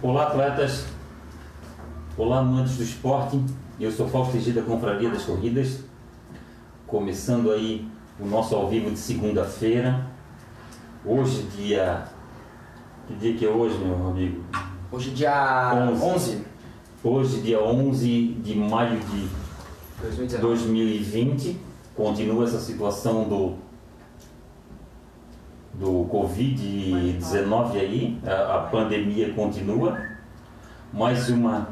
Olá, atletas. Olá, amantes do esporte. Eu sou Fausto Egida, Confraria das Corridas. Começando aí o nosso ao vivo de segunda-feira. Hoje, dia. Que dia que é hoje, meu amigo? Hoje, dia 11. 11. Hoje, dia 11 de maio de 2019. 2020. Continua essa situação do do Covid-19 aí, a, a, pandemia continua. Mais uma,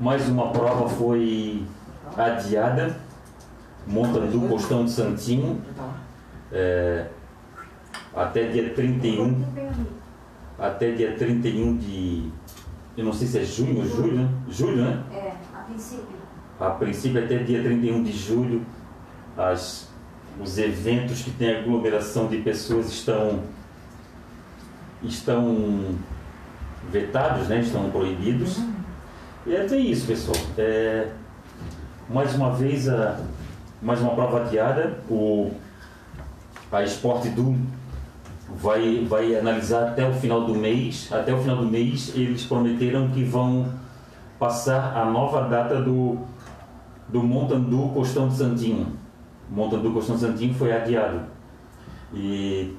mais uma prova foi adiada, Montandu Costão de Santinho, é, até dia 31, até dia 31 de, eu não sei se é junho ou julho, né? Julho, né? É, a princípio. A princípio até dia 31 de julho, as os eventos que têm aglomeração de pessoas estão estão vetados, né? estão proibidos. Uhum. E é bem isso, pessoal. É, mais uma vez, a, mais uma prova adiada. O, a Sport do vai, vai analisar até o final do mês. Até o final do mês, eles prometeram que vão passar a nova data do, do Montandu Costão de Santinho monta do Constantino foi adiado. E,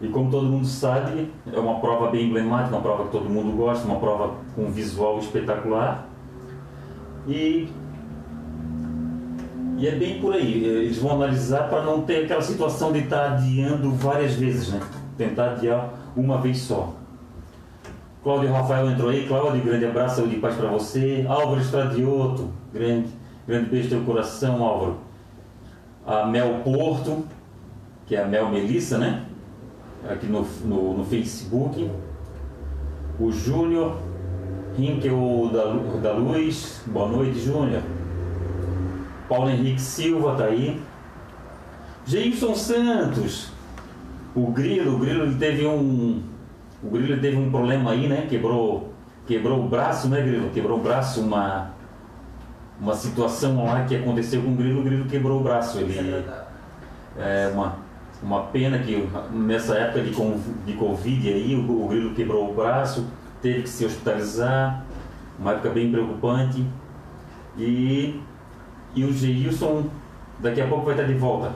e como todo mundo sabe, é uma prova bem emblemática, uma prova que todo mundo gosta, uma prova com visual espetacular. E, e é bem por aí. Eles vão analisar para não ter aquela situação de estar adiando várias vezes, né? Tentar adiar uma vez só. Cláudio Rafael entrou aí. Cláudio, grande abraço, saúde e paz para você. Álvaro Estradioto, grande, grande beijo no teu coração, Álvaro a Mel Porto, que é a Mel Melissa, né? Aqui no, no, no Facebook. O Júnior Rinkel da, da Luz, boa noite, Júnior. Paulo Henrique Silva tá aí. Geilson Santos, o Grilo, o Grilo teve um. O Grilo teve um problema aí, né? Quebrou, quebrou o braço, né, Grilo? Quebrou o braço, uma uma situação lá que aconteceu com o Grilo, o Grilo quebrou o braço. Ele, é uma, uma pena que nessa época de, de Covid aí, o, o Grilo quebrou o braço, teve que se hospitalizar, uma época bem preocupante. E, e o Geilson daqui a pouco vai estar de volta.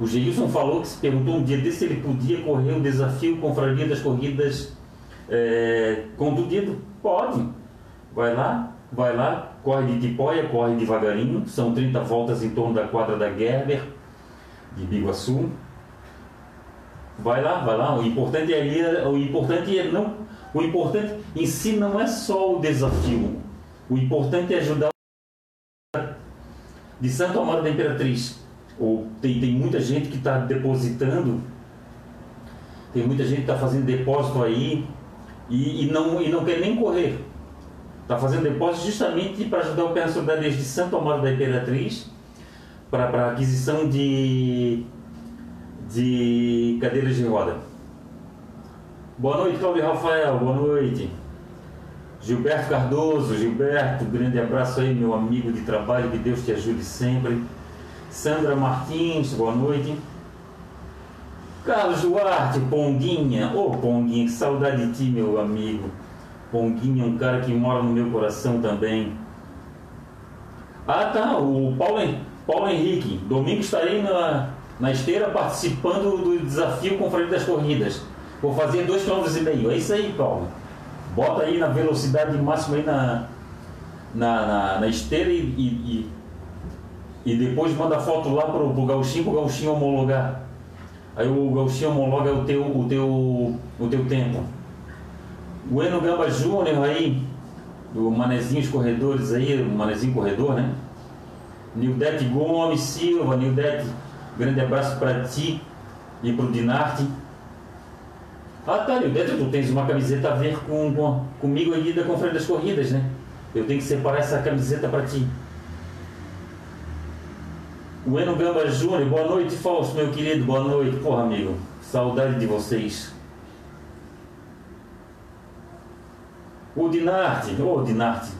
O Geilson falou que se perguntou um dia desse se ele podia correr o desafio Confraria das Corridas é, contundido. Pode. Vai lá, vai lá, corre de tipóia, corre devagarinho, são 30 voltas em torno da quadra da Gerber, de Biguaçu. Vai lá, vai lá, o importante é, o importante é não, o importante em si não é só o desafio, o importante é ajudar de Santo Amaro da Imperatriz. Ou tem, tem muita gente que está depositando, tem muita gente que está fazendo depósito aí. E, e, não, e não quer nem correr Está fazendo depósito justamente para ajudar o Solidária desde Santo Amaro da Imperatriz para, para aquisição de, de cadeiras de roda. Boa noite, Cláudio Rafael. Boa noite. Gilberto Cardoso, Gilberto, grande abraço aí, meu amigo de trabalho, que Deus te ajude sempre. Sandra Martins, boa noite. Carlos Duarte, Ponguinha, ô oh, Ponguinha, que saudade de ti, meu amigo. Ponguinho é um cara que mora no meu coração também. Ah tá, o Paulo, Paulo Henrique. Domingo estarei na, na esteira participando do desafio com freio das corridas. Vou fazer 2,5 km. É isso aí, Paulo. Bota aí na velocidade máxima aí na, na, na, na esteira e, e, e, depois manda foto lá pro, pro Gauchinho, pro Gauchinho homologar. Aí o Gauchinho homologa o teu, o teu, o teu tempo. O Eno Gamba Júnior aí, do Manezinho Corredores aí, o Manezinho Corredor, né? Nildete Gomes Silva, Nildete, grande abraço para ti e para o Dinarte. Ah tá, Nildete, tu tens uma camiseta a ver com, com comigo aí da Conferência das Corridas, né? Eu tenho que separar essa camiseta para ti. O Eno Gamba Júnior, boa noite, Fausto, meu querido, boa noite. Porra, amigo, saudade de vocês. O Dinarte, ô oh, Dinarte,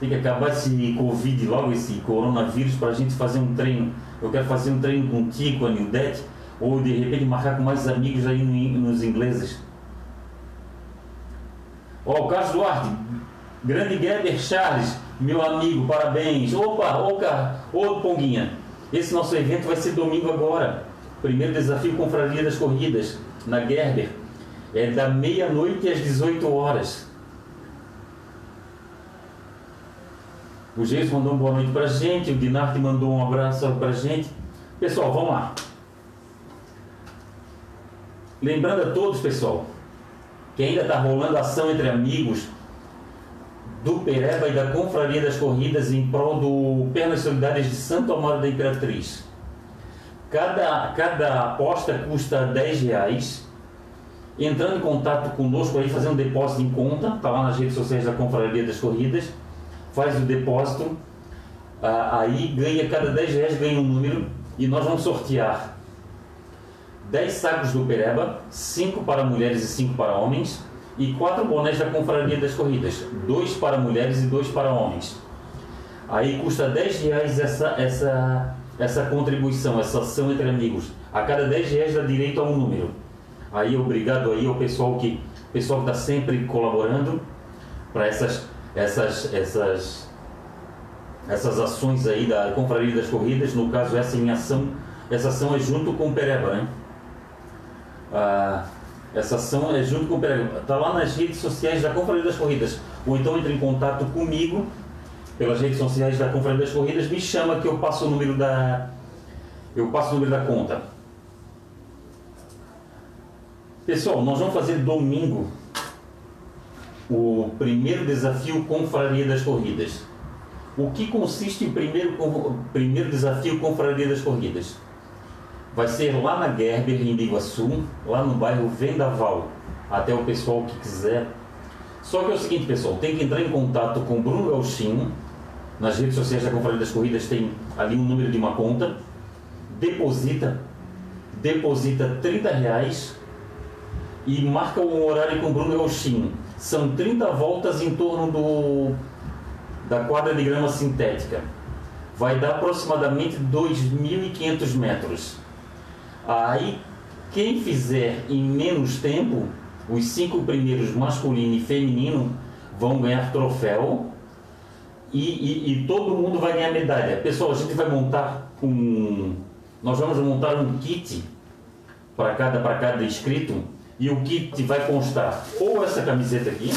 tem que acabar esse Covid logo, esse coronavírus, para a gente fazer um treino. Eu quero fazer um treino contigo, a Nildete, ou de repente marcar com mais amigos aí nos ingleses. Ó, o Carlos Duarte, grande Geber Charles, meu amigo, parabéns. Opa, ô Ponguinha, esse nosso evento vai ser domingo agora. Primeiro desafio Confraria das Corridas, na Gerber. É da meia-noite às 18 horas. O Geis mandou uma boa noite pra gente, o Dinarte mandou um abraço pra gente. Pessoal, vamos lá. Lembrando a todos, pessoal, que ainda está rolando ação entre amigos do Pereba e da Confraria das Corridas em prol do Pernas Solidárias de Santo Amaro da Imperatriz. Cada, cada aposta custa 10 reais. Entrando em contato conosco aí, fazendo um depósito em conta, está lá nas redes sociais da Confraria das Corridas, faz o depósito, aí ganha cada 10 reais ganha um número e nós vamos sortear 10 sacos do Pereba, 5 para mulheres e 5 para homens, e 4 bonés da Confraria das Corridas, 2 para mulheres e 2 para homens. Aí custa 10 reais essa, essa, essa contribuição, essa ação entre amigos. A cada 10 reais dá direito a um número. Aí obrigado aí ao pessoal que pessoal está sempre colaborando para essas, essas, essas, essas ações aí da Confraria das Corridas. No caso, essa em ação, essa ação é junto com o Pereba, né? Ah, essa ação é junto com o Pereba. Está lá nas redes sociais da Confraria das Corridas. Ou então entre em contato comigo pelas redes sociais da Confraria das Corridas, me chama que eu passo o número da eu passo o número da conta. Pessoal, nós vamos fazer domingo o primeiro desafio Confraria das Corridas. O que consiste em primeiro, primeiro desafio Confraria das Corridas? Vai ser lá na Gerber, em Iguaçu, lá no bairro Vendaval. Até o pessoal que quiser. Só que é o seguinte, pessoal, tem que entrar em contato com o Bruno Gauchinho. Nas redes sociais da Confraria das Corridas tem ali um número de uma conta. Deposita, deposita 30 reais e marca um horário com o Bruno Gauchinho. São 30 voltas em torno do, da quadra de grama sintética. Vai dar aproximadamente 2.500 metros. Aí, quem fizer em menos tempo, os cinco primeiros masculino e feminino vão ganhar troféu e, e, e, todo mundo vai ganhar medalha. Pessoal, a gente vai montar um. Nós vamos montar um kit para cada, para cada inscrito e o kit vai constar ou essa camiseta aqui,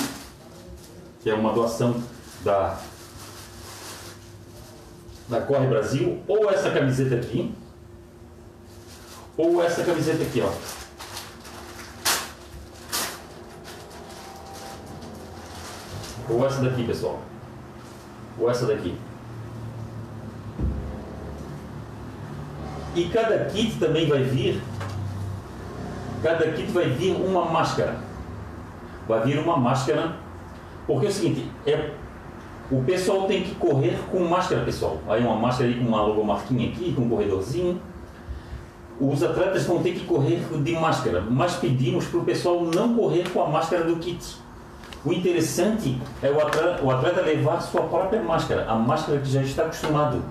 que é uma doação da, da Corre Brasil, ou essa camiseta aqui, ou essa camiseta aqui, ó. Ou essa daqui, pessoal. Ou essa daqui. E cada kit também vai vir, cada kit vai vir uma máscara. Vai vir uma máscara, porque é o seguinte, é, o pessoal tem que correr com máscara, pessoal. Aí uma máscara aí com uma logomarquinha aqui, com um corredorzinho os atletas vão ter que correr de máscara, mas pedimos para o pessoal não correr com a máscara do kit. O interessante é o atleta, o atleta levar sua própria máscara, a máscara que já está acostumado.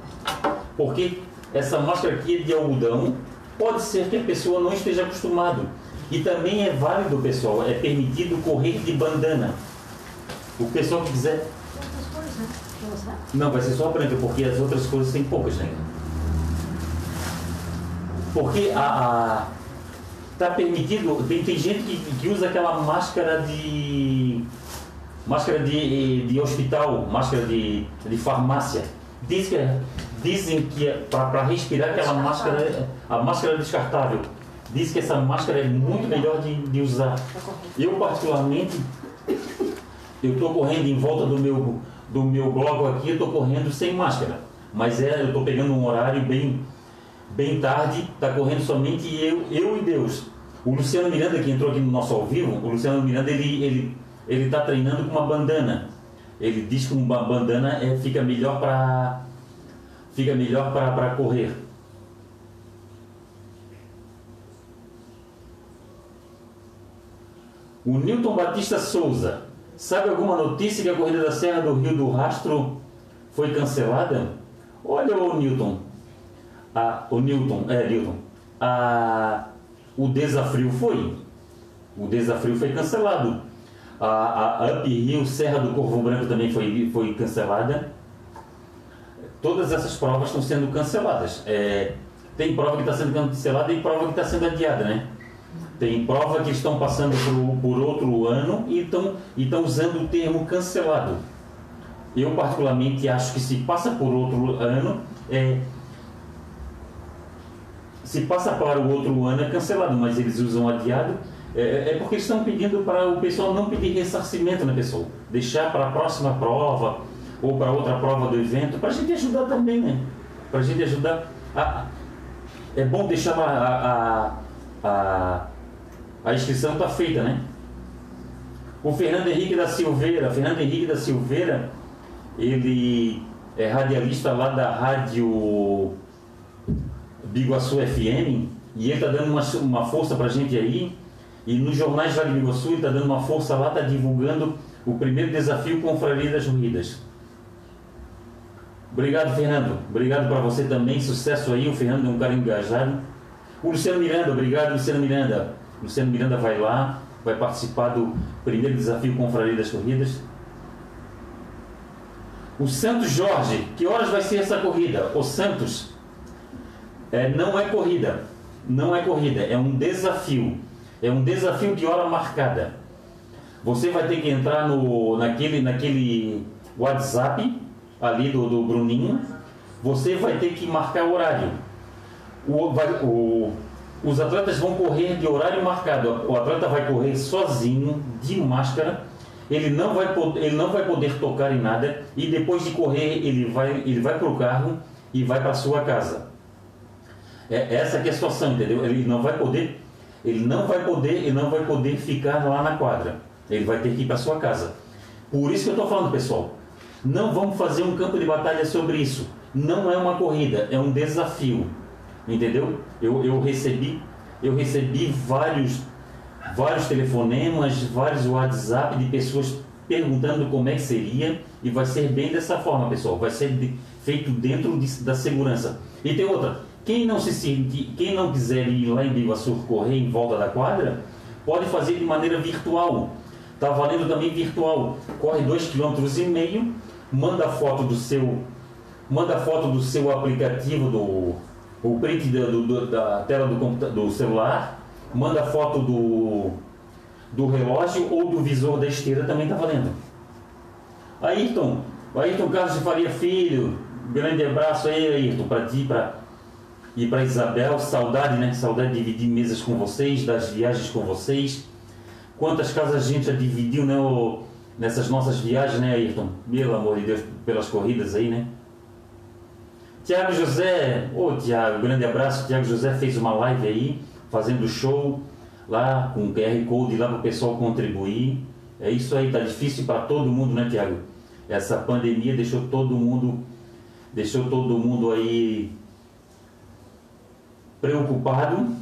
Porque essa máscara aqui é de algodão, pode ser que a pessoa não esteja acostumado. E também é válido, pessoal, é permitido correr de bandana. O pessoal que quiser. Não, vai ser só branca, porque as outras cores tem poucas ainda. Porque a, tá permitido, tem, tem gente que, que usa aquela máscara de máscara de, de hospital, máscara de, de farmácia. Diz que, dizem que é para respirar aquela máscara, a máscara descartável. Diz que essa máscara é muito melhor de, de usar. Eu particularmente, eu estou correndo em volta do meu, do meu blog aqui, eu estou correndo sem máscara. Mas é, eu estou pegando um horário bem, bem tarde, está correndo somente eu, eu e Deus. O Luciano Miranda, que entrou aqui no nosso ao vivo, o Luciano Miranda, ele ele ele está treinando com uma bandana. Ele diz que uma bandana é, fica melhor para fica melhor para correr. O Newton Batista Souza, sabe alguma notícia que a corrida da Serra do Rio do Rastro foi cancelada? Olha o Newton, a, o Newton, é, Newton, a, o desafio foi. O desafio foi cancelado. A, a, Up Hill, Serra do Corvo Branco também foi, foi cancelada. Todas essas provas estão sendo canceladas. É, tem prova que está sendo cancelada e prova que está sendo adiada, né? Tem prova que estão passando por, por outro ano e estão, e estão usando o termo cancelado. Eu, particularmente, acho que se passa por outro ano, é, se passa para o outro ano é cancelado, mas eles usam adiado, é, é porque estão pedindo para o pessoal não pedir ressarcimento na pessoa, deixar para a próxima prova ou para outra prova do evento, para a gente ajudar também, né? Para a gente ajudar. A, é bom deixar a, a, a, a inscrição está feita, né? O Fernando Henrique da Silveira, Fernando Henrique da Silveira, ele é radialista lá da rádio Biguaçu FM e ele está dando uma, uma força para a gente aí. E nos jornais lá de Biguaçu ele está dando uma força lá, está divulgando o primeiro desafio Confraria das Ruídas. Obrigado, Fernando. Obrigado para você também. Sucesso aí. O Fernando é um cara engajado. O Luciano Miranda, obrigado, Luciano Miranda. Luciano Miranda vai lá, vai participar do primeiro desafio Confraria das Corridas. O Santos Jorge, que horas vai ser essa corrida? O Santos é, não é corrida, não é corrida, é um desafio, é um desafio de hora marcada. Você vai ter que entrar no, naquele, naquele WhatsApp ali do, do Bruninho, você vai ter que marcar o horário. O, vai, o, os atletas vão correr de horário marcado. O atleta vai correr sozinho, de máscara. Ele não vai, ele não vai poder tocar em nada. E depois de correr, ele vai, ele vai para o carro e vai para sua casa. É essa que é a situação, entendeu? Ele não vai poder, ele não vai poder, ele não vai poder ficar lá na quadra. Ele vai ter que ir para sua casa. Por isso que eu estou falando, pessoal. Não vamos fazer um campo de batalha sobre isso. Não é uma corrida, é um desafio. Entendeu? Eu, eu recebi, eu recebi vários, vários telefonemas, vários WhatsApp de pessoas perguntando como é que seria e vai ser bem dessa forma, pessoal. Vai ser de, feito dentro de, da segurança. E tem outra. Quem não se sente, quem não quiser ir lá em Biguaçu correr em volta da quadra, pode fazer de maneira virtual. Está valendo também virtual. Corre 2,5 km, manda foto do seu manda foto do seu aplicativo do o print da, do, da tela do, do celular, manda foto do, do relógio ou do visor da esteira também está valendo. Ayrton, Ayrton Carlos de Faria Filho, grande abraço aí, Ayrton, para ti, para e para Isabel, saudade, né? Saudade de dividir mesas com vocês, das viagens com vocês. Quantas casas a gente já dividiu, né? Nessas nossas viagens, né, Ayrton? Pelo amor de Deus, pelas corridas aí, né? Tiago José, ô oh, Tiago, grande abraço. Tiago José fez uma live aí, fazendo show lá com o QR Code lá para o pessoal contribuir. É isso aí, tá difícil para todo mundo, né, Tiago? Essa pandemia deixou todo mundo, deixou todo mundo aí preocupado.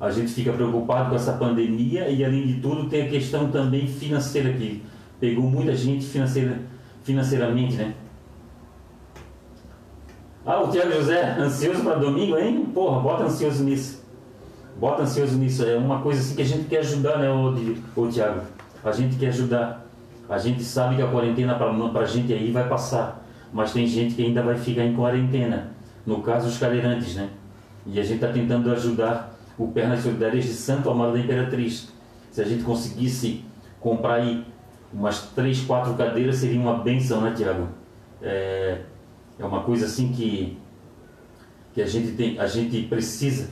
A gente fica preocupado com essa pandemia e além de tudo tem a questão também financeira que pegou muita gente financeira, financeiramente, né? Ah, o Tiago José, ansioso para domingo, hein? Porra, bota ansioso nisso. Bota ansioso nisso. É uma coisa assim que a gente quer ajudar, né, ô, Tiago? A gente quer ajudar. A gente sabe que a quarentena para a gente aí vai passar. Mas tem gente que ainda vai ficar em quarentena. No caso, os cadeirantes, né? E a gente está tentando ajudar o Pernas Solidárias de Santo Amaro da Imperatriz. Se a gente conseguisse comprar aí umas três, quatro cadeiras, seria uma benção, né, Tiago? É, é uma coisa assim que, que a, gente tem, a gente precisa.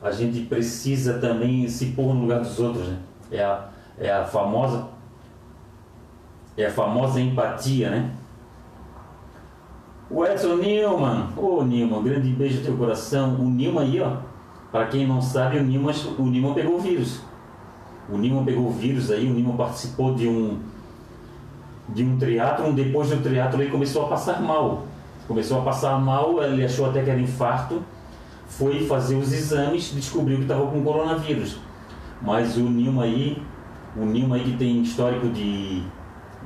A gente precisa também se pôr no lugar dos outros. Né? É, a, é a famosa é a famosa empatia, né? O Edson Newman, ô oh, Newman, grande beijo no teu coração. O Newman aí, ó, para quem não sabe, o Newman, o Newman pegou o vírus. O Newman pegou o vírus aí, o Newman participou de um de um triatlo, depois do triatlo ele começou a passar mal. Começou a passar mal, ele achou até que era infarto, foi fazer os exames, descobriu que estava com coronavírus. Mas o Nilma aí, o Nilma aí que tem histórico de,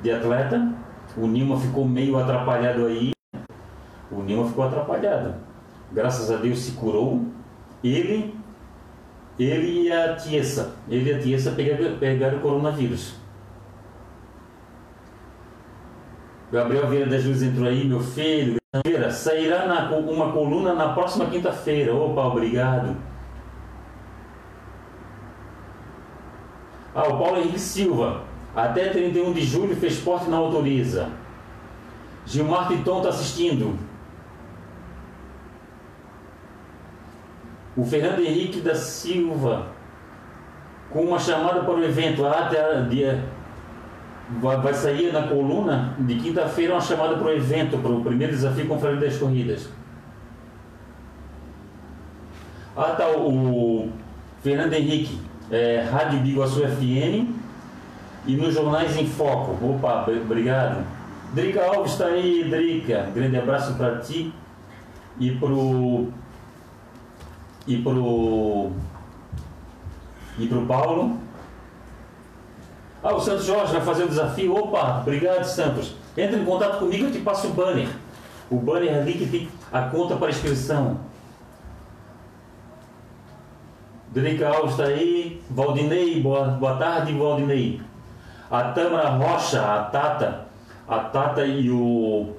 de atleta, o Nilma ficou meio atrapalhado aí. O Nilma ficou atrapalhado. Graças a Deus se curou. Ele, ele e a Tiesa, ele e a Tiesa pegaram, pegaram o coronavírus. Gabriel Vieira das Luzes entrou aí, meu filho. Sairá na, uma coluna na próxima quinta-feira. Opa, obrigado. Ah, o Paulo Henrique Silva. Até 31 de julho fez porte na autoriza. Gilmar Titon está assistindo. O Fernando Henrique da Silva. Com uma chamada para o evento. Ah, até dia vai sair na coluna de quinta-feira uma chamada para o evento, para o primeiro desafio Confraria das Corridas. Ah, tá, o Fernando Henrique, é, Rádio Biguaçu FM e nos jornais em foco. Opa, obrigado. Drica Alves está aí, Drica. Grande abraço para ti e pro e pro e pro Paulo. Ah, o Santos Jorge vai fazer o desafio. Opa, obrigado, Santos. Entra em contato comigo, eu te passo o banner. O banner ali que tem a conta para inscrição. Drica Alves está aí. Valdinei, boa, boa tarde, Valdinei. A Tâmara Rocha, a Tata, a Tata e o,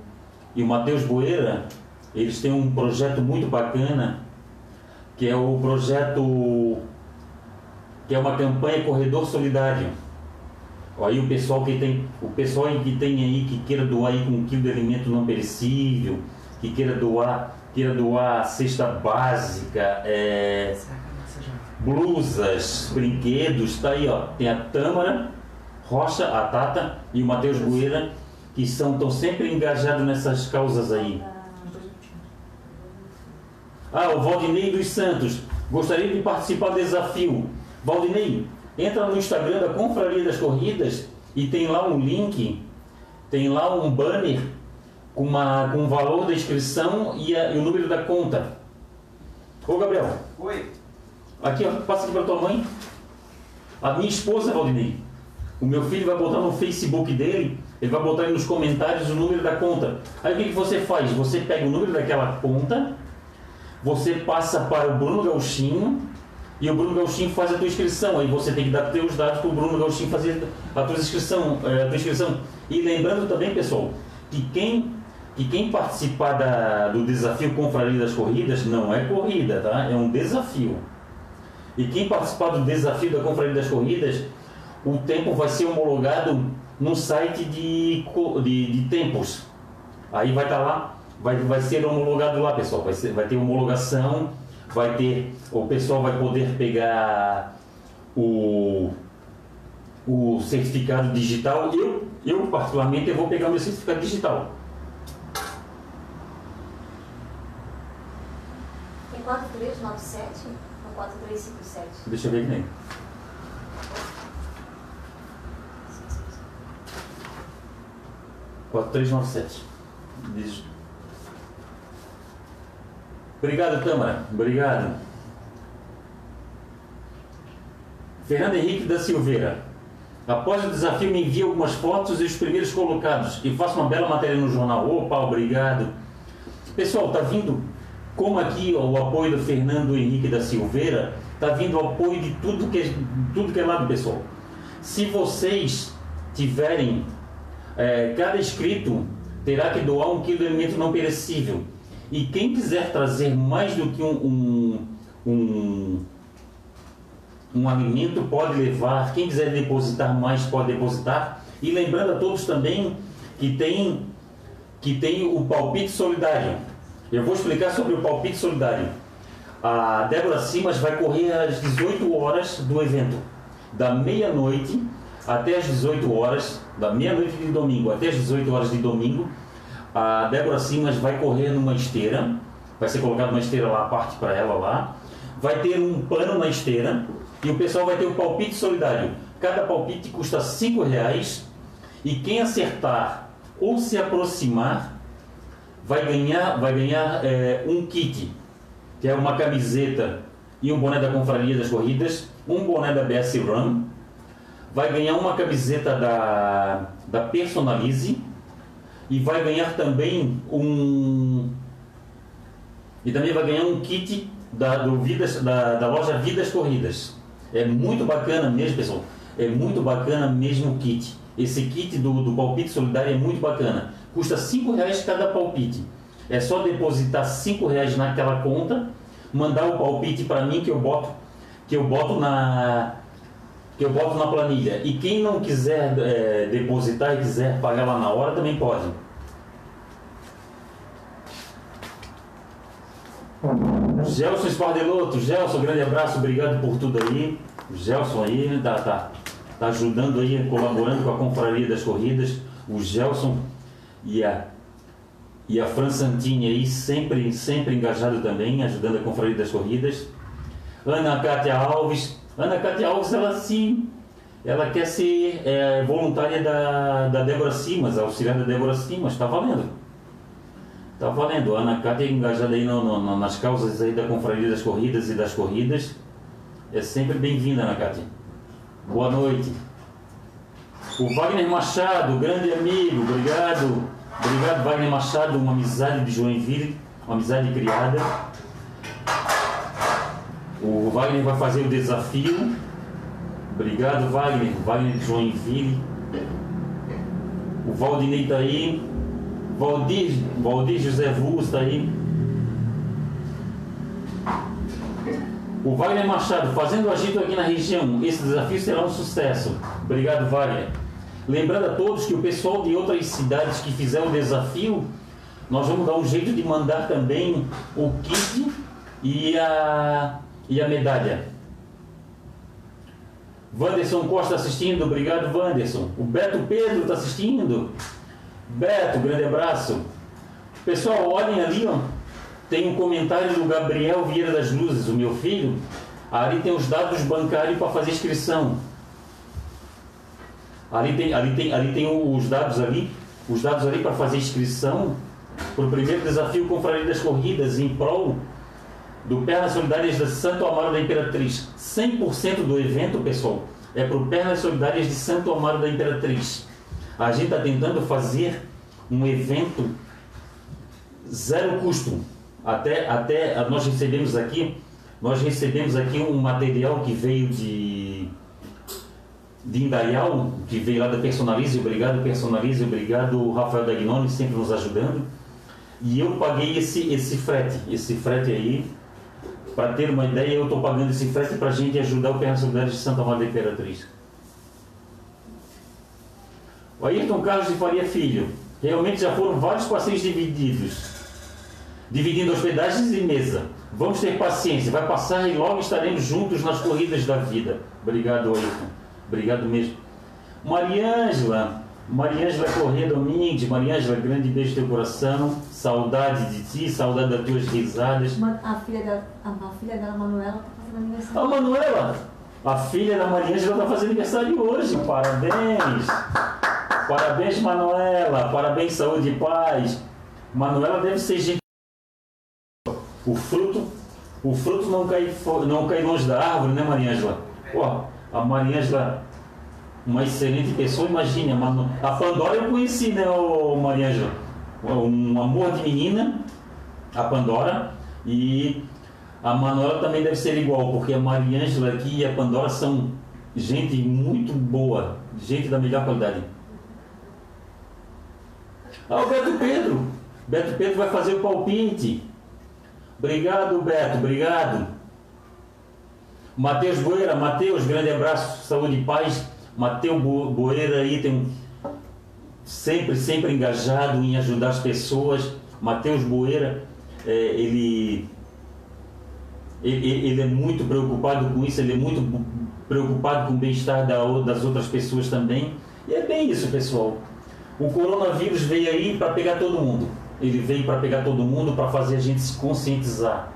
e o Matheus Boeira, eles têm um projeto muito bacana, que é o projeto, que é uma campanha Corredor Solidário Aí o pessoal que tem, o pessoal que tem aí que queira doar aí com um quilo de alimento não perecível, que queira doar, queira doar cesta básica, é, blusas, brinquedos, tá aí ó, tem a Tâmara Rocha, a Tata e o Matheus Bueira, que são tão sempre engajados nessas causas aí. Ah, o Valdinei dos Santos, gostaria de participar do desafio. Valdinei, Entra no Instagram da Confraria das Corridas e tem lá um link, tem lá um banner com, uma, com o valor da inscrição e, a, e o número da conta. Ô Gabriel. Oi. Aqui, ó, passa aqui para tua mãe. A minha esposa, Valdinei. O meu filho vai botar no Facebook dele, ele vai botar aí nos comentários o número da conta. Aí o que, que você faz? Você pega o número daquela conta, você passa para o Bruno Gauchinho, e o Bruno Gauchinho faz a tua inscrição. Aí você tem que dar teus dados para o Bruno Gauchinho fazer a tua inscrição, eh, a tua inscrição. E lembrando também, pessoal, que quem, que quem participar da, do desafio Confraria das Corridas não é corrida, tá? É um desafio. E quem participar do desafio da Confraria das Corridas, o tempo vai ser homologado no site de, de, de tempos. Aí vai estar tá lá, vai, vai ser homologado lá, pessoal. Vai, ser, vai ter homologação vai ter, o pessoal vai poder pegar o, o certificado digital. Eu, eu particularmente, eu vou pegar o meu certificado digital. Tem 4397 ou 4357? Deixa eu ver aqui. Quatro três nove sete. Obrigado, Câmara. Obrigado. Fernando Henrique da Silveira. Após o desafio, me envia algumas fotos e os primeiros colocados e faça uma bela matéria no jornal. Opa, obrigado. Pessoal, tá vindo, como aqui ó, o apoio do Fernando Henrique da Silveira, tá vindo o apoio de tudo que, é, tudo que é lado, pessoal. Se vocês tiverem, é, cada inscrito terá que doar um quilo de alimento não perecível. E quem quiser trazer mais do que um, um, um, um alimento pode levar. Quem quiser depositar mais pode depositar. E lembrando a todos também que tem, que tem o palpite solidário. Eu vou explicar sobre o palpite solidário. A Débora Simas vai correr às 18 horas do evento, da meia-noite até às 18 horas, da meia-noite de domingo até às 18 horas de domingo, a Débora Simas vai correr numa esteira, vai ser colocada uma esteira lá, parte para ela lá. Vai ter um pano na esteira e o pessoal vai ter um palpite solidário. Cada palpite custa cinco reais e quem acertar ou se aproximar vai ganhar, vai ganhar é, um kit, que é uma camiseta e um boné da Confraria das Corridas, um boné da BS Run, vai ganhar uma camiseta da, da Personalize e vai ganhar também um e também vai ganhar um kit da, do Vidas, da, da loja Vidas Corridas. É muito bacana mesmo, pessoal. É muito bacana mesmo o kit. Esse kit do, do palpite solidário é muito bacana. custa 5 reais cada palpite. É só depositar 5 reais naquela conta, mandar o palpite para mim que eu boto, que eu boto na eu boto na planilha. E quem não quiser é, depositar e quiser pagar lá na hora também pode. Gelson Espardeloto, Gelson, grande abraço, obrigado por tudo aí. O Gelson aí tá, tá, tá ajudando aí, colaborando com a Confraria das Corridas. O Gelson e a, e a Fran Santini aí, sempre, sempre engajado também, ajudando a Confraria das Corridas. Ana Cátia Alves. Ana Cátia Alves, ela sim, ela quer ser é, voluntária da, da Débora Simas, auxiliar da Débora Simas, está valendo. Tá valendo. Ana Cátia é engajada aí no, no, nas causas aí da Confraria das Corridas e das Corridas. É sempre bem-vinda, Ana Cátia. Boa noite. O Wagner Machado, grande amigo, obrigado. Obrigado, Wagner Machado, uma amizade de Joinville, uma amizade criada. O Wagner vai fazer o desafio. Obrigado, Wagner. Wagner de Joinville. O Valdinei está aí. Valdir, Valdir José Vuz está aí. O Wagner Machado, fazendo agito aqui na região, esse desafio será um sucesso. Obrigado, Wagner. Lembrando a todos que o pessoal de outras cidades que fizeram o desafio, nós vamos dar um jeito de mandar também o kit e a, e a medalha. Wanderson Costa assistindo, obrigado Wanderson. O Beto Pedro está assistindo. Beto, grande abraço. Pessoal, olhem ali, ó. Tem um comentário do Gabriel Vieira das Luzes, o meu filho. Ali tem os dados bancários para fazer inscrição. Ali tem, ali tem, ali tem os dados ali, os dados ali para fazer inscrição para o primeiro desafio Confraria das Corridas em prol do Pernas Solidárias de Santo Amaro da Imperatriz. 100% do evento, pessoal, é para o Pernas Solidárias de Santo Amaro da Imperatriz. A gente está tentando fazer um evento zero custo. Até, até nós recebemos aqui, nós recebemos aqui um material que veio de, de Indaial, que veio lá da Personalize, obrigado Personalize, obrigado Rafael Dagnoni, sempre nos ajudando. E eu paguei esse, esse frete, esse frete aí, para ter uma ideia, eu estou pagando esse frete para a gente ajudar o Perna Solidário de Santa Maria Imperatriz. O Ayrton Carlos de Faria Filho. Realmente já foram vários passeios divididos. Dividindo hospedagens e mesa. Vamos ter paciência, vai passar e logo estaremos juntos nas corridas da vida. Obrigado, Ayrton. Obrigado mesmo. Mariângela, Mariângela Corrêa Domingues, Mariângela, grande beijo no teu coração. Saudade de ti, saudade das tuas risadas. A filha da, a, filha da Manuela está fazendo aniversário. A Manuela, a filha da Mariângela está fazendo aniversário hoje. Parabéns. Parabéns, Manuela. Parabéns, saúde e paz. Manuela deve ser gente. O fruto, o fruto não cai, não cai longe da árvore, né, Mariângela? Pô, a Mariângela, uma excelente pessoa, imagine. A, Pandora eu conheci, né, ô Mariângela? Um amor de menina, a Pandora. E a Manuela também deve ser igual, porque a Mariângela aqui e a Pandora são gente muito boa, gente da melhor qualidade. Ah, o Beto Pedro. Beto Pedro vai fazer o palpite. Obrigado, Beto, obrigado. Matheus Boeira, Matheus, grande abraço, saúde e paz. Matheus Boeira aí tem sempre, sempre engajado em ajudar as pessoas. Matheus Boeira, é, ele, ele, ele é muito preocupado com isso, ele é muito preocupado com o bem-estar das outras pessoas também. E é bem isso, pessoal. O coronavírus veio aí para pegar todo mundo. Ele veio para pegar todo mundo, para fazer a gente se conscientizar.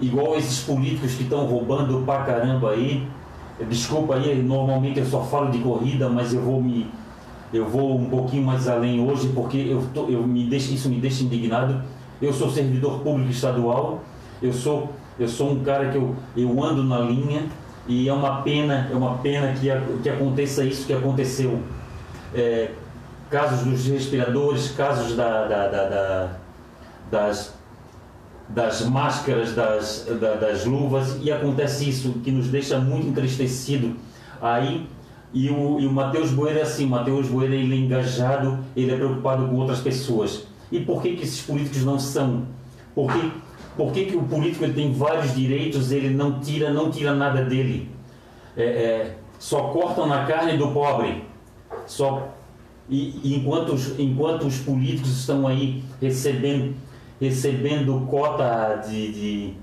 Igual esses políticos que estão roubando pra caramba aí. Desculpa aí, normalmente eu só falo de corrida, mas eu vou me eu vou um pouquinho mais além hoje porque eu, tô, eu me deixo, isso me deixa indignado. Eu sou servidor público estadual. Eu sou eu sou um cara que eu, eu ando na linha e é uma pena é uma pena que, que aconteça isso que aconteceu. É, casos dos respiradores, casos da, da, da, das, das máscaras, das, das luvas, e acontece isso que nos deixa muito entristecido. Aí E o, e o Matheus Boeira é assim, o Matheus Boeira ele é engajado, ele é preocupado com outras pessoas. E por que, que esses políticos não são? Por que, por que, que o político ele tem vários direitos, ele não tira, não tira nada dele? É, é, só cortam na carne do pobre. Só, e, e enquanto, os, enquanto os políticos estão aí recebendo, recebendo cota de, de,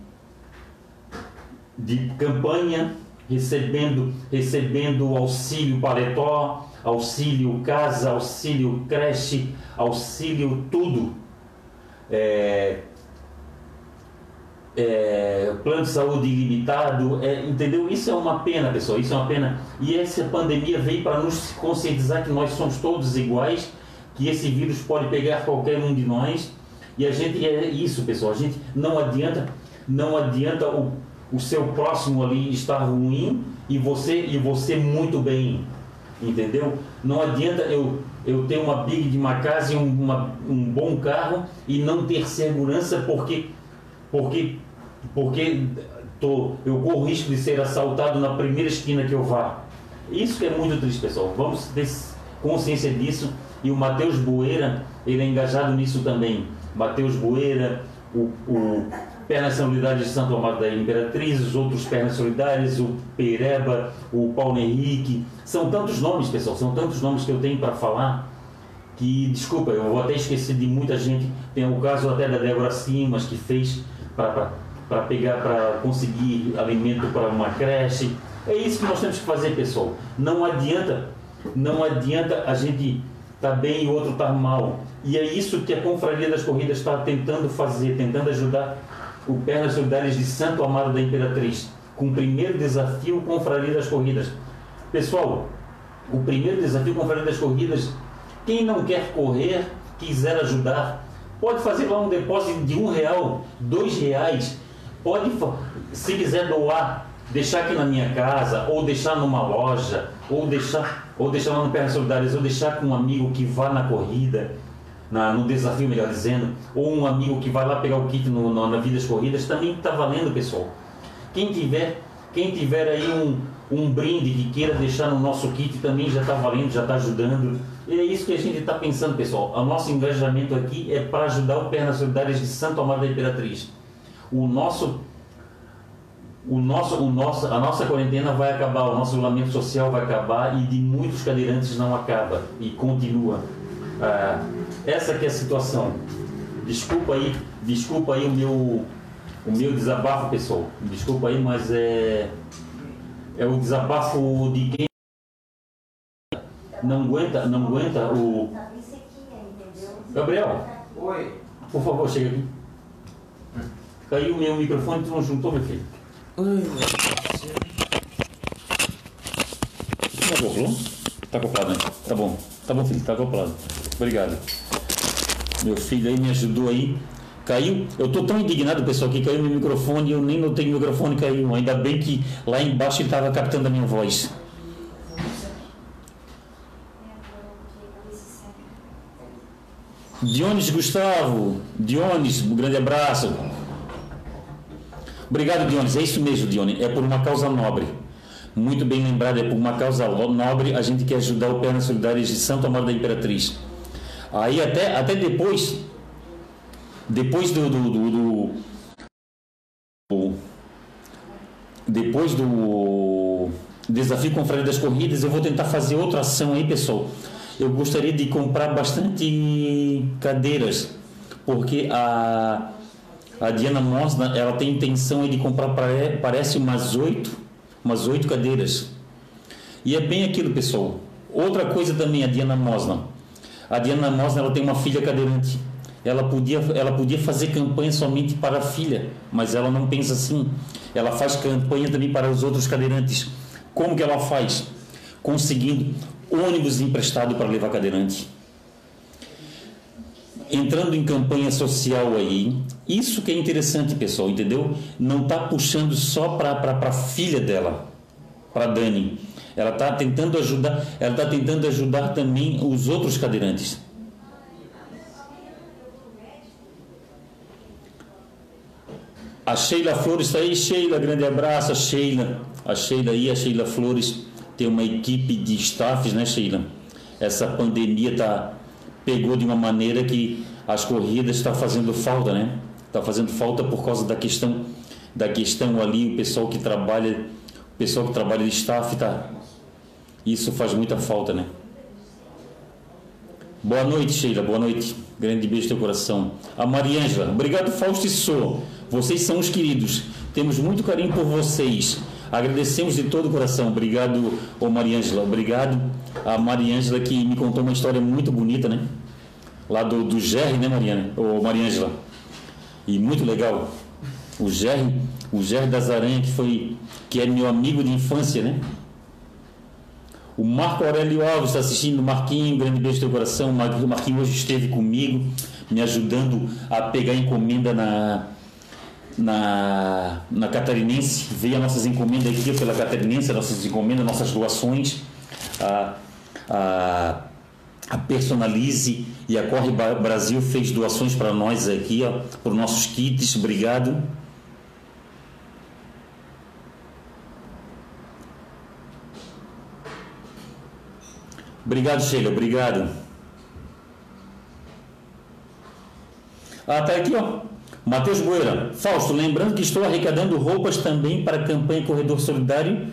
de campanha, recebendo, recebendo auxílio paletó, auxílio casa, auxílio creche, auxílio tudo. É, é, plano de saúde ilimitado, é, entendeu? Isso é uma pena, pessoal, isso é uma pena. E essa pandemia veio para nos conscientizar que nós somos todos iguais, que esse vírus pode pegar qualquer um de nós. E a gente é isso, pessoal. A gente não adianta, não adianta o, o seu próximo ali estar ruim e você e você muito bem, entendeu? Não adianta eu eu ter uma big de uma casa e um, uma, um bom carro e não ter segurança porque porque porque tô, eu corro risco de ser assaltado na primeira esquina que eu vá. Isso que é muito triste, pessoal. Vamos ter consciência disso e o Matheus Boeira ele é engajado nisso também. Matheus Boeira, o, o Pernas Solidárias de Santo Amaro da Imperatriz, os outros Pernas Solidárias, o Pereba, o Paulo Henrique. São tantos nomes, pessoal, são tantos nomes que eu tenho para falar que, desculpa, eu vou até esquecer de muita gente. Tem o caso até da Débora Simas, que fez para pegar, para conseguir alimento para uma creche. É isso que nós temos que fazer, pessoal. Não adianta, não adianta a gente estar tá bem e o outro estar tá mal. E é isso que a Confraria das Corridas está tentando fazer, tentando ajudar o Pernas Solidárias de Santo Amaro da Imperatriz, com o primeiro desafio Confraria das Corridas. Pessoal, o primeiro desafio Confraria das Corridas, quem não quer correr, quiser ajudar, pode fazer lá um depósito de um real, dois reais, pode, se quiser doar, deixar aqui na minha casa, ou deixar numa loja, ou deixar, ou deixar lá no Pernas Solidárias, ou deixar com um amigo que vá na corrida na, no desafio, melhor dizendo, ou um amigo que vai lá pegar o kit no, no, na Vidas Corridas, também está valendo, pessoal. Quem tiver, quem tiver aí um, um brinde que queira deixar no nosso kit também já está valendo, já está ajudando. E é isso que a gente está pensando, pessoal. O nosso engajamento aqui é para ajudar o Pernas Solidárias de Santo Amaro da Imperatriz. O nosso, o nosso, o nosso, a nossa quarentena vai acabar, o nosso isolamento social vai acabar e de muitos cadeirantes não acaba e continua. Ah, essa que é a situação. Desculpa aí, desculpa aí o meu, o meu desabafo, pessoal. Desculpa aí, mas é, é o desabafo de quem não aguenta, não aguenta o. Gabriel. Oi. Por favor, chega aqui. Caiu o meu microfone, tu não juntou, meu filho? Tá acoplado? Tá acoplado, né? Tá bom. Tá bom, filho, tá acoplado. Obrigado. Meu filho aí me ajudou aí. Caiu. Eu tô tão indignado, pessoal, que caiu meu microfone eu nem notei o microfone caiu. Ainda bem que lá embaixo ele estava captando a minha voz. Dionis Gustavo, Dionis, um grande abraço. Obrigado, Dionis. É isso mesmo, Dionis. É por uma causa nobre. Muito bem lembrado, é por uma causa nobre. A gente quer ajudar o Pernas Solidárias de Santo Amaro da Imperatriz. Aí até, até depois, depois do, do, do, do depois do desafio Confraria das Corridas, eu vou tentar fazer outra ação aí, pessoal. Eu gostaria de comprar bastante cadeiras, porque a, a Diana Mosna, ela tem intenção de comprar, parece, umas oito, umas oito cadeiras. E é bem aquilo, pessoal. Outra coisa também, a Diana Mosna a Diana Mosna ela tem uma filha cadeirante. Ela podia, ela podia fazer campanha somente para a filha, mas ela não pensa assim. Ela faz campanha também para os outros cadeirantes. Como que ela faz? Conseguindo ônibus emprestado para levar cadeirante. Entrando em campanha social aí, isso que é interessante, pessoal, entendeu? Não está puxando só para a filha dela, para Dani ela está tentando ajudar, ela está tentando ajudar também os outros cadeirantes. A Sheila Flores está aí, Sheila, grande abraço, a Sheila, a Sheila aí, a Sheila Flores, tem uma equipe de staffs, né, Sheila? Essa pandemia tá pegou de uma maneira que as corridas está fazendo falta, né? Está fazendo falta por causa da questão da questão ali, o pessoal que trabalha, o pessoal que trabalha de staff tá isso faz muita falta, né? Boa noite, Sheila. Boa noite. Grande beijo no teu coração. A Mariângela. Obrigado, Fausto e Sou. Vocês são os queridos. Temos muito carinho por vocês. Agradecemos de todo o coração. Obrigado, ô Mariângela. Obrigado a Mariângela que me contou uma história muito bonita, né? Lá do, do Gerry, né, Mariana? Ô Mariângela. E muito legal. O Gerry, o Gerry das Aranhas, que foi, que é meu amigo de infância, né? O Marco Aurélio Alves está assistindo. Marquinho, um grande beijo no teu coração. O Marquinho hoje esteve comigo, me ajudando a pegar encomenda na, na, na Catarinense. Veio as nossas encomendas aqui pela Catarinense, nossas encomendas, nossas doações. A, a, a Personalize e a Corre Brasil fez doações para nós aqui, ó, por nossos kits. Obrigado. Obrigado, Sheila. Obrigado. Ah, tá aqui, ó. Matheus Boeira. Fausto, lembrando que estou arrecadando roupas também para a campanha Corredor Solidário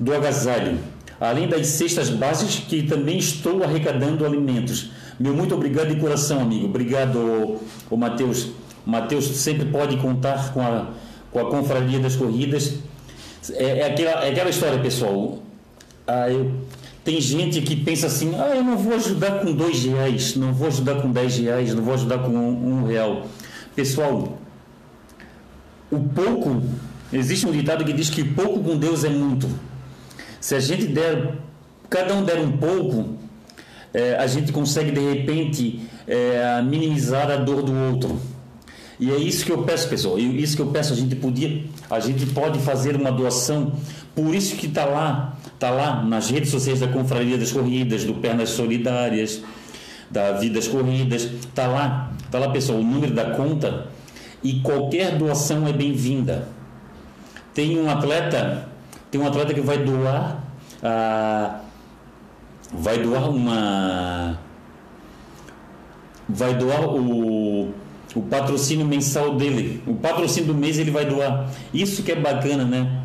do Agasalho. Além das cestas básicas, que também estou arrecadando alimentos. Meu muito obrigado de coração, amigo. Obrigado, o Matheus. Matheus sempre pode contar com a, com a Confraria das Corridas. É, é, aquela, é aquela história, pessoal. Ah, eu, tem gente que pensa assim, ah, eu não vou ajudar com dois reais, não vou ajudar com dez reais, não vou ajudar com um, um real. Pessoal, o pouco, existe um ditado que diz que pouco com Deus é muito. Se a gente der, cada um der um pouco, é, a gente consegue de repente é, minimizar a dor do outro. E é isso que eu peço, pessoal. Isso que eu peço, a gente podia, a gente pode fazer uma doação. Por isso que está lá Está lá nas redes sociais da Confraria das Corridas, do Pernas Solidárias, da Vidas Corridas. Está lá, está lá, pessoal, o número da conta e qualquer doação é bem-vinda. Tem um atleta, tem um atleta que vai doar, ah, vai doar uma, vai doar o o patrocínio mensal dele, o patrocínio do mês ele vai doar. Isso que é bacana, né?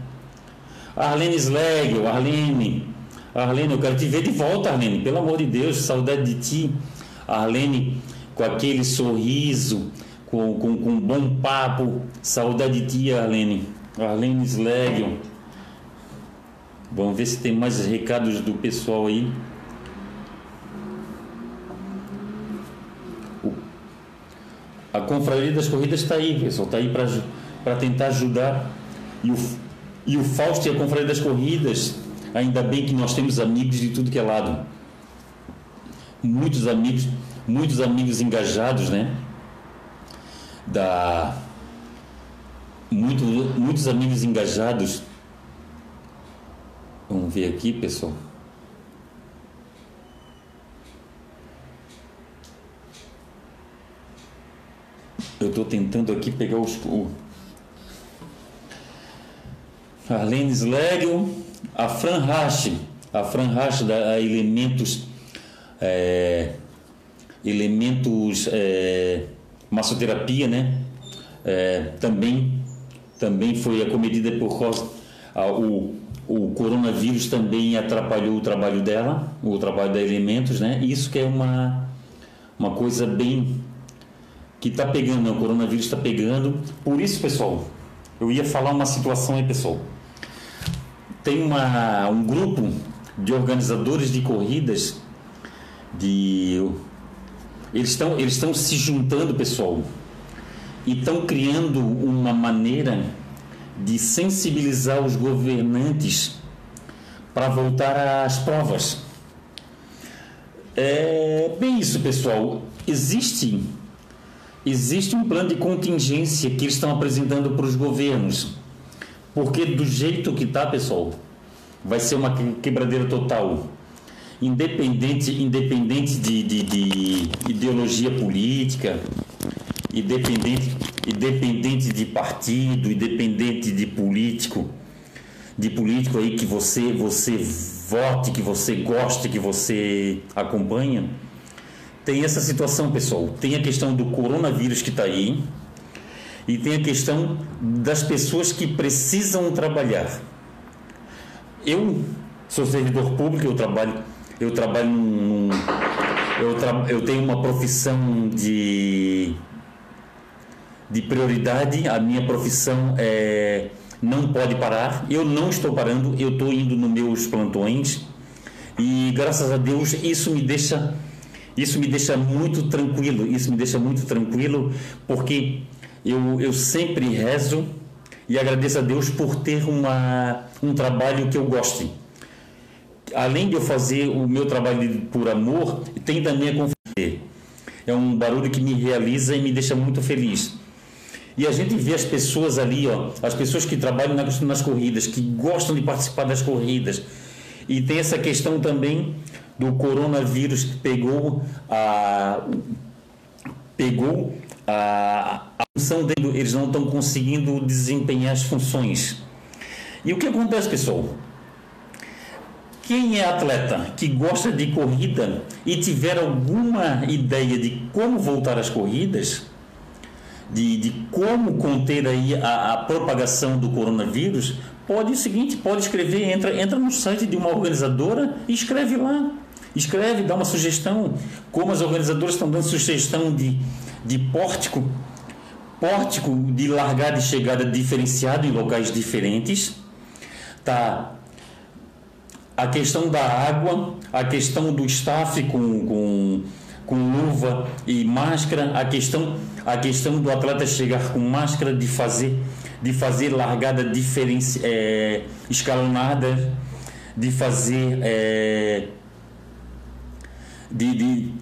Arlene Slegel, Arlene, Arlene, eu quero te ver de volta, Arlene, pelo amor de Deus, saudade de ti. Arlene, com aquele sorriso, com, com, com um bom papo, saudade de ti, Arlene. Arlene Slegel. Vamos ver se tem mais recados do pessoal aí. A Confraria das Corridas está aí, pessoal, está aí para tentar ajudar. E o, e o Fausto e a Confraria das Corridas, ainda bem que nós temos amigos de tudo que é lado. Muitos amigos, muitos amigos engajados, né? Da muito, muitos amigos engajados. Vamos ver aqui, pessoal. Eu estou tentando aqui pegar os, o, Arlene Slegel, a Fran Rache, a Fran Rache da Elementos, é, Elementos é, Massoterapia, né? É, também, também foi acomedida por causa, a, o, o coronavírus também atrapalhou o trabalho dela, o trabalho da Elementos, né? Isso que é uma, uma coisa bem que está pegando, né? o coronavírus está pegando. Por isso, pessoal, eu ia falar uma situação aí, pessoal tem uma, um grupo de organizadores de corridas de eles estão eles estão se juntando pessoal e estão criando uma maneira de sensibilizar os governantes para voltar às provas. É bem isso pessoal. Existe existe um plano de contingência que eles estão apresentando para os governos. Porque do jeito que tá, pessoal, vai ser uma quebradeira total. Independente, independente de, de, de ideologia política, independente, independente de partido, independente de político, de político aí que você, você vote, que você goste, que você acompanha, tem essa situação, pessoal. Tem a questão do coronavírus que está aí e tem a questão das pessoas que precisam trabalhar. Eu sou servidor público, eu trabalho, eu trabalho num, eu, tra, eu tenho uma profissão de de prioridade. A minha profissão é não pode parar. Eu não estou parando, eu estou indo nos meus plantões e graças a Deus isso me deixa isso me deixa muito tranquilo. Isso me deixa muito tranquilo porque eu, eu sempre rezo e agradeço a Deus por ter uma, um trabalho que eu goste. Além de eu fazer o meu trabalho por amor, tem também a confiança. É um barulho que me realiza e me deixa muito feliz. E a gente vê as pessoas ali, ó, as pessoas que trabalham nas, nas corridas, que gostam de participar das corridas. E tem essa questão também do coronavírus que pegou a pegou a, a função dele, eles não estão conseguindo desempenhar as funções. E o que acontece, pessoal? Quem é atleta que gosta de corrida e tiver alguma ideia de como voltar às corridas, de, de como conter aí a, a, propagação do coronavírus, pode o seguinte, pode escrever, entra, entra no site de uma organizadora e escreve lá. Escreve, dá uma sugestão, como as organizadoras estão dando sugestão de, de pórtico, pórtico de largada e chegada diferenciado em locais diferentes. Tá a questão da água, a questão do staff com, com com luva e máscara, a questão, a questão do atleta chegar com máscara, de fazer, de fazer largada diferenci, é, escalonada, de fazer é, de, de,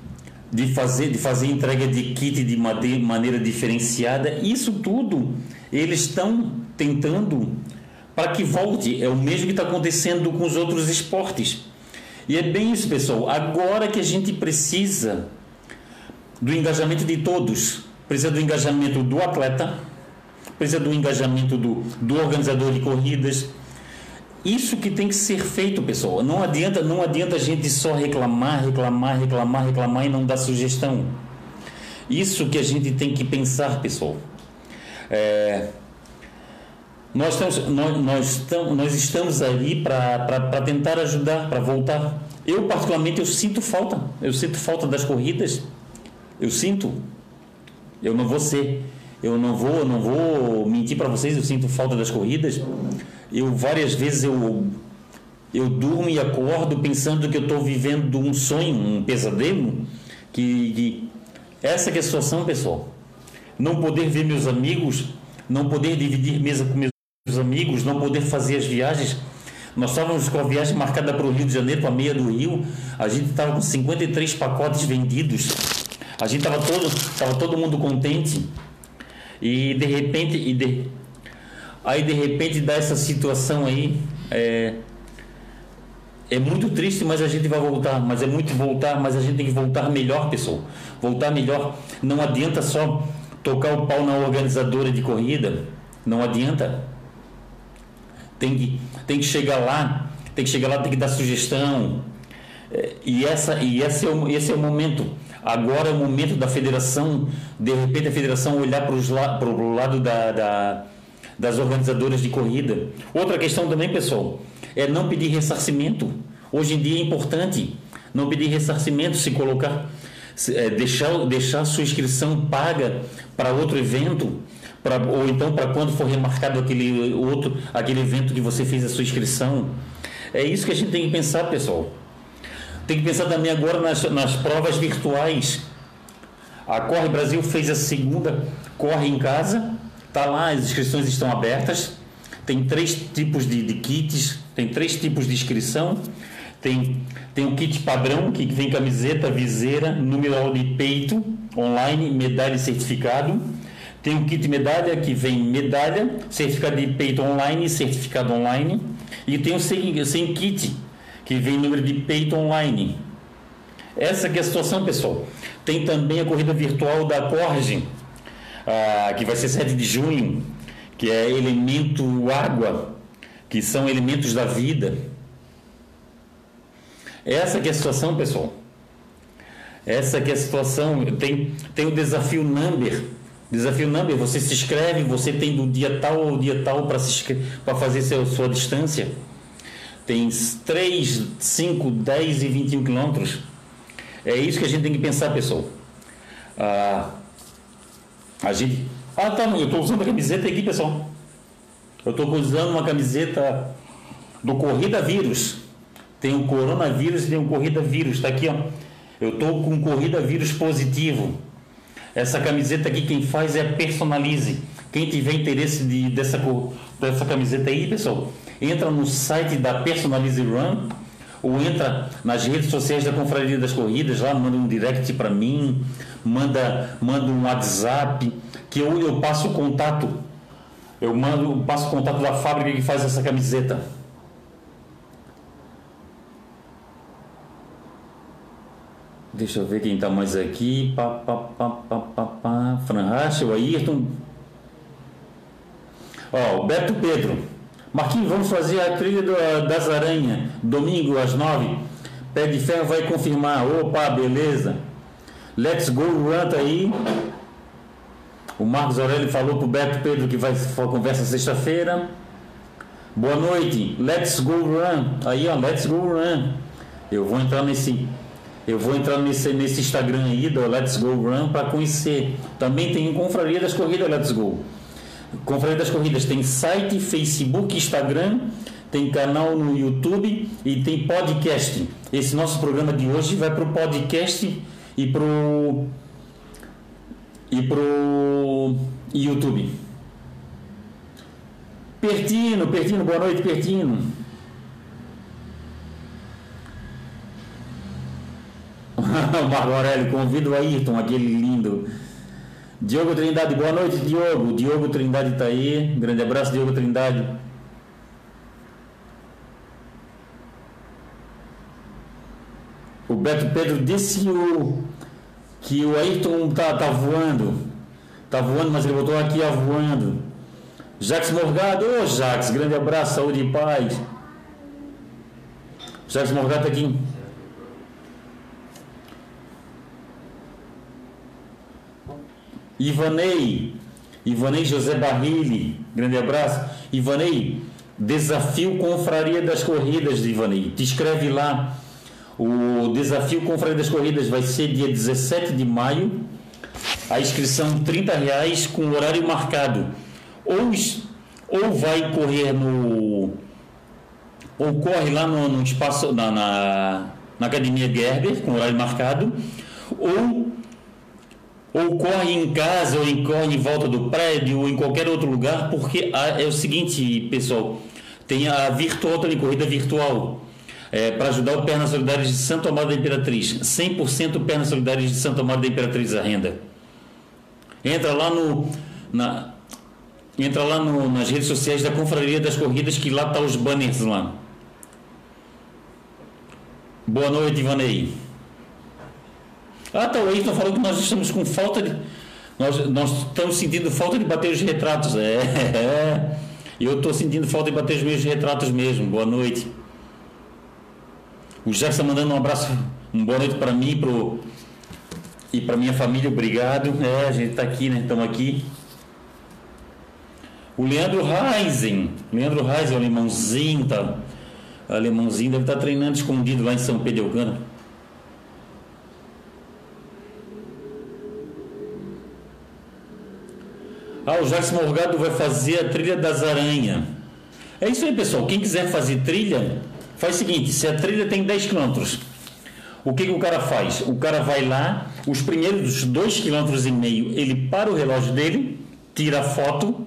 de, fazer de fazer entrega de kit de maneira diferenciada, isso tudo eles estão tentando para que volte. É o mesmo que está acontecendo com os outros esportes. E é bem isso, pessoal. Agora que a gente precisa do engajamento de todos. Precisa do engajamento do atleta, precisa do engajamento do, do organizador de corridas. Isso que tem que ser feito, pessoal. Não adianta, não adianta a gente só reclamar, reclamar, reclamar, reclamar e não dar sugestão. Isso que a gente tem que pensar, pessoal. É, nós, estamos, nós, nós, estamos, nós estamos ali para tentar ajudar, para voltar. Eu, particularmente, eu sinto falta. Eu sinto falta das corridas eu sinto, eu não vou ser, eu não vou, não vou mentir para vocês, eu sinto falta das corridas. Eu várias vezes eu eu durmo e acordo pensando que eu estou vivendo um sonho, um pesadelo, que, que essa que é a situação, pessoal. Não poder ver meus amigos, não poder dividir mesa com meus amigos, não poder fazer as viagens. Nós estávamos com a viagem marcada para o Rio de Janeiro, para a meia do Rio. A gente estava com 53 pacotes vendidos. A gente tava todo, tava todo mundo contente e de repente, e de, aí de repente dá essa situação aí, é, é muito triste, mas a gente vai voltar, mas é muito voltar, mas a gente tem que voltar melhor, pessoal. Voltar melhor. Não adianta só tocar o pau na organizadora de corrida, não adianta. Tem que, tem que chegar lá, tem que chegar lá, tem que dar sugestão. É, e essa e esse é o, esse é o momento Agora é o momento da federação, de repente a federação olhar para, o lado da, da, das organizadoras de corrida. Outra questão também, pessoal, é não pedir ressarcimento. Hoje em dia é importante não pedir ressarcimento, se colocar, é, deixar, deixar sua inscrição paga para outro evento, pra, ou então para quando for remarcado aquele outro, aquele evento que você fez a sua inscrição. É isso que a gente tem que pensar, pessoal. Tem que pensar também agora nas, nas provas virtuais. A Corre Brasil fez a segunda Corre em Casa. Tá lá, as inscrições estão abertas. Tem três tipos de, de kits, tem três tipos de inscrição. Tem, tem o kit padrão, que vem camiseta, viseira, numeral de peito, online, medalha e certificado. Tem o kit medalha, que vem medalha, certificado de peito online certificado online. E tem o sem, sem kit, que vem número de peito online. Essa que é a situação, pessoal. Tem também a corrida virtual da Corge, ah, que vai ser 7 de junho, que é elemento água, que são elementos da vida. Essa que é a situação, pessoal. Essa que é a situação. Tem, tem o desafio number. Desafio number, você se inscreve, você tem do dia tal ao dia tal para fazer seu, sua distância. Tem 3, 5, 10 e 21 quilômetros. É isso que a gente tem que pensar, pessoal. Ah, a gente. Ah, tá, eu estou usando a camiseta aqui, pessoal. Eu estou usando uma camiseta do Corrida Vírus. Tem o coronavírus e tem o Corrida Vírus. Está aqui, ó. Eu estou com Corrida Vírus positivo. Essa camiseta aqui quem faz é a Personalize. Quem tiver interesse de, dessa, dessa camiseta aí, pessoal, entra no site da Personalize Run ou entra nas redes sociais da Confraria das Corridas, lá manda um direct para mim, manda, manda um WhatsApp, que eu, eu passo o contato. Eu mando, passo o contato da fábrica que faz essa camiseta. Deixa eu ver quem está mais aqui. Pá, pá, pá, pá, pá, pá. Fran Rachel, Ayrton. Ó, o Beto Pedro. Marquinhos, vamos fazer a trilha do, das aranhas. Domingo às nove. Pé de ferro vai confirmar. Opa, beleza. Let's go, run tá aí. O Marcos Aurélio falou pro Beto Pedro que vai conversa sexta-feira. Boa noite. Let's go run. Aí, ó, let's go run. Eu vou entrar nesse eu vou entrar nesse, nesse Instagram aí do Let's Go Run para conhecer. Também tem Confraria das Corridas Let's Go. Confraria das Corridas tem site, Facebook, Instagram, tem canal no YouTube e tem podcast. Esse nosso programa de hoje vai para o podcast e para o e pro YouTube. Pertino, Pertino, boa noite, Pertino. Aurélio, convido o Ayrton, aquele lindo. Diogo Trindade, boa noite, Diogo. Diogo Trindade está aí. Grande abraço, Diogo Trindade. O Beto Pedro disse que o, que o Ayrton tá, tá voando. Tá voando, mas ele botou aqui a voando. Jacques Morgado, ô Jacques, grande abraço, saúde e paz. Jacques Morgado está aqui. Ivanei, Ivanei José Barrilli, grande abraço. Ivanei, desafio Confraria das Corridas Ivanei. Te escreve lá. O desafio Confraria das Corridas vai ser dia 17 de maio. A inscrição 30 reais com horário marcado. Ou, ou vai correr no. Ou corre lá no, no espaço, na, na, na Academia Gerber, com horário marcado. Ou ou corre em casa, ou corre em volta do prédio, ou em qualquer outro lugar, porque é o seguinte, pessoal, tem a virtual também, corrida virtual, é, para ajudar o Pernas Solidárias de Santo Amaro da Imperatriz, 100% Pernas Solidárias de Santo Amaro da Imperatriz a renda. Entra lá no... Na, entra lá no, nas redes sociais da Confraria das Corridas, que lá tá os banners lá. Boa noite, Ivanei. Ah, tá, o Ayrton falou que nós estamos com falta de. Nós, nós estamos sentindo falta de bater os retratos. É, é. Eu estou sentindo falta de bater os meus retratos mesmo. Boa noite. O Jackson mandando um abraço, uma boa noite para mim pro, e para minha família. Obrigado. É, a gente está aqui, né? Estamos aqui. O Leandro Reisen. Leandro Reisen, o alemãozinho, tá? O alemãozinho deve estar tá treinando escondido lá em São Pedro Elcana. Ah, o Jacques Morgado vai fazer a trilha das aranhas. É isso aí, pessoal. Quem quiser fazer trilha, faz o seguinte: se a trilha tem 10 km, o que, que o cara faz? O cara vai lá, os primeiros 2,5 km, ele para o relógio dele, tira a foto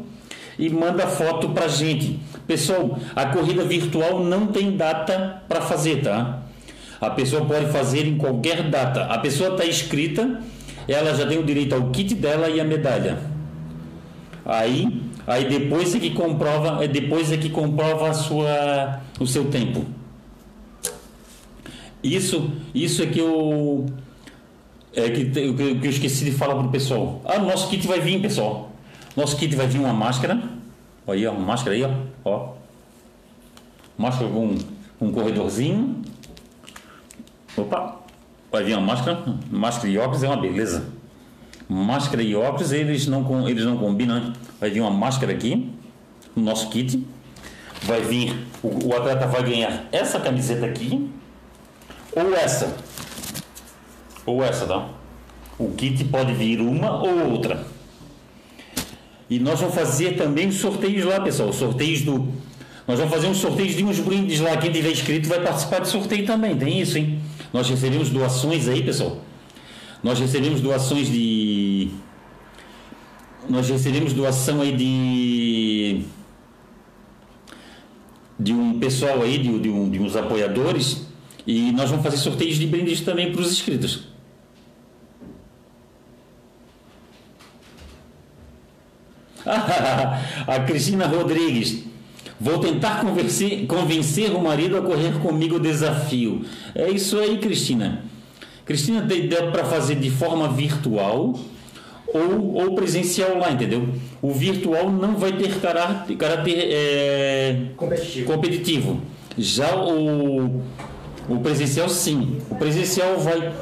e manda a foto para gente. Pessoal, a corrida virtual não tem data para fazer, tá? A pessoa pode fazer em qualquer data. A pessoa está inscrita, ela já tem o direito ao kit dela e a medalha. Aí, aí depois é que comprova, é depois é que comprova a sua, o seu tempo. Isso, isso é que eu é que, que eu esqueci de falar para o pessoal. Ah, nosso kit vai vir, pessoal. Nosso kit vai vir uma máscara. Olha aí, ó, uma máscara aí, ó. ó. Máscara com um corredorzinho. Opa! Vai vir uma máscara. Máscara e óculos é uma beleza. Máscara e óculos, eles não, eles não combinam. Né? Vai vir uma máscara aqui, no nosso kit. Vai vir, o, o atleta vai ganhar essa camiseta aqui, ou essa. Ou essa, tá? O kit pode vir uma ou outra. E nós vamos fazer também sorteios lá, pessoal. Sorteios do. Nós vamos fazer um sorteio de uns brindes lá. Quem tiver inscrito vai participar de sorteio também. Tem isso, hein? Nós recebemos doações aí, pessoal. Nós recebemos doações de. Nós recebemos doação aí de. De um pessoal aí, de, de, um, de uns apoiadores. E nós vamos fazer sorteios de brindes também para os inscritos. a Cristina Rodrigues. Vou tentar convencer, convencer o marido a correr comigo o desafio. É isso aí, Cristina. Cristina, dá para fazer de forma virtual ou, ou presencial lá, entendeu? O virtual não vai ter caráter, caráter é, competitivo. competitivo. Já o, o presencial, sim. O presencial vai,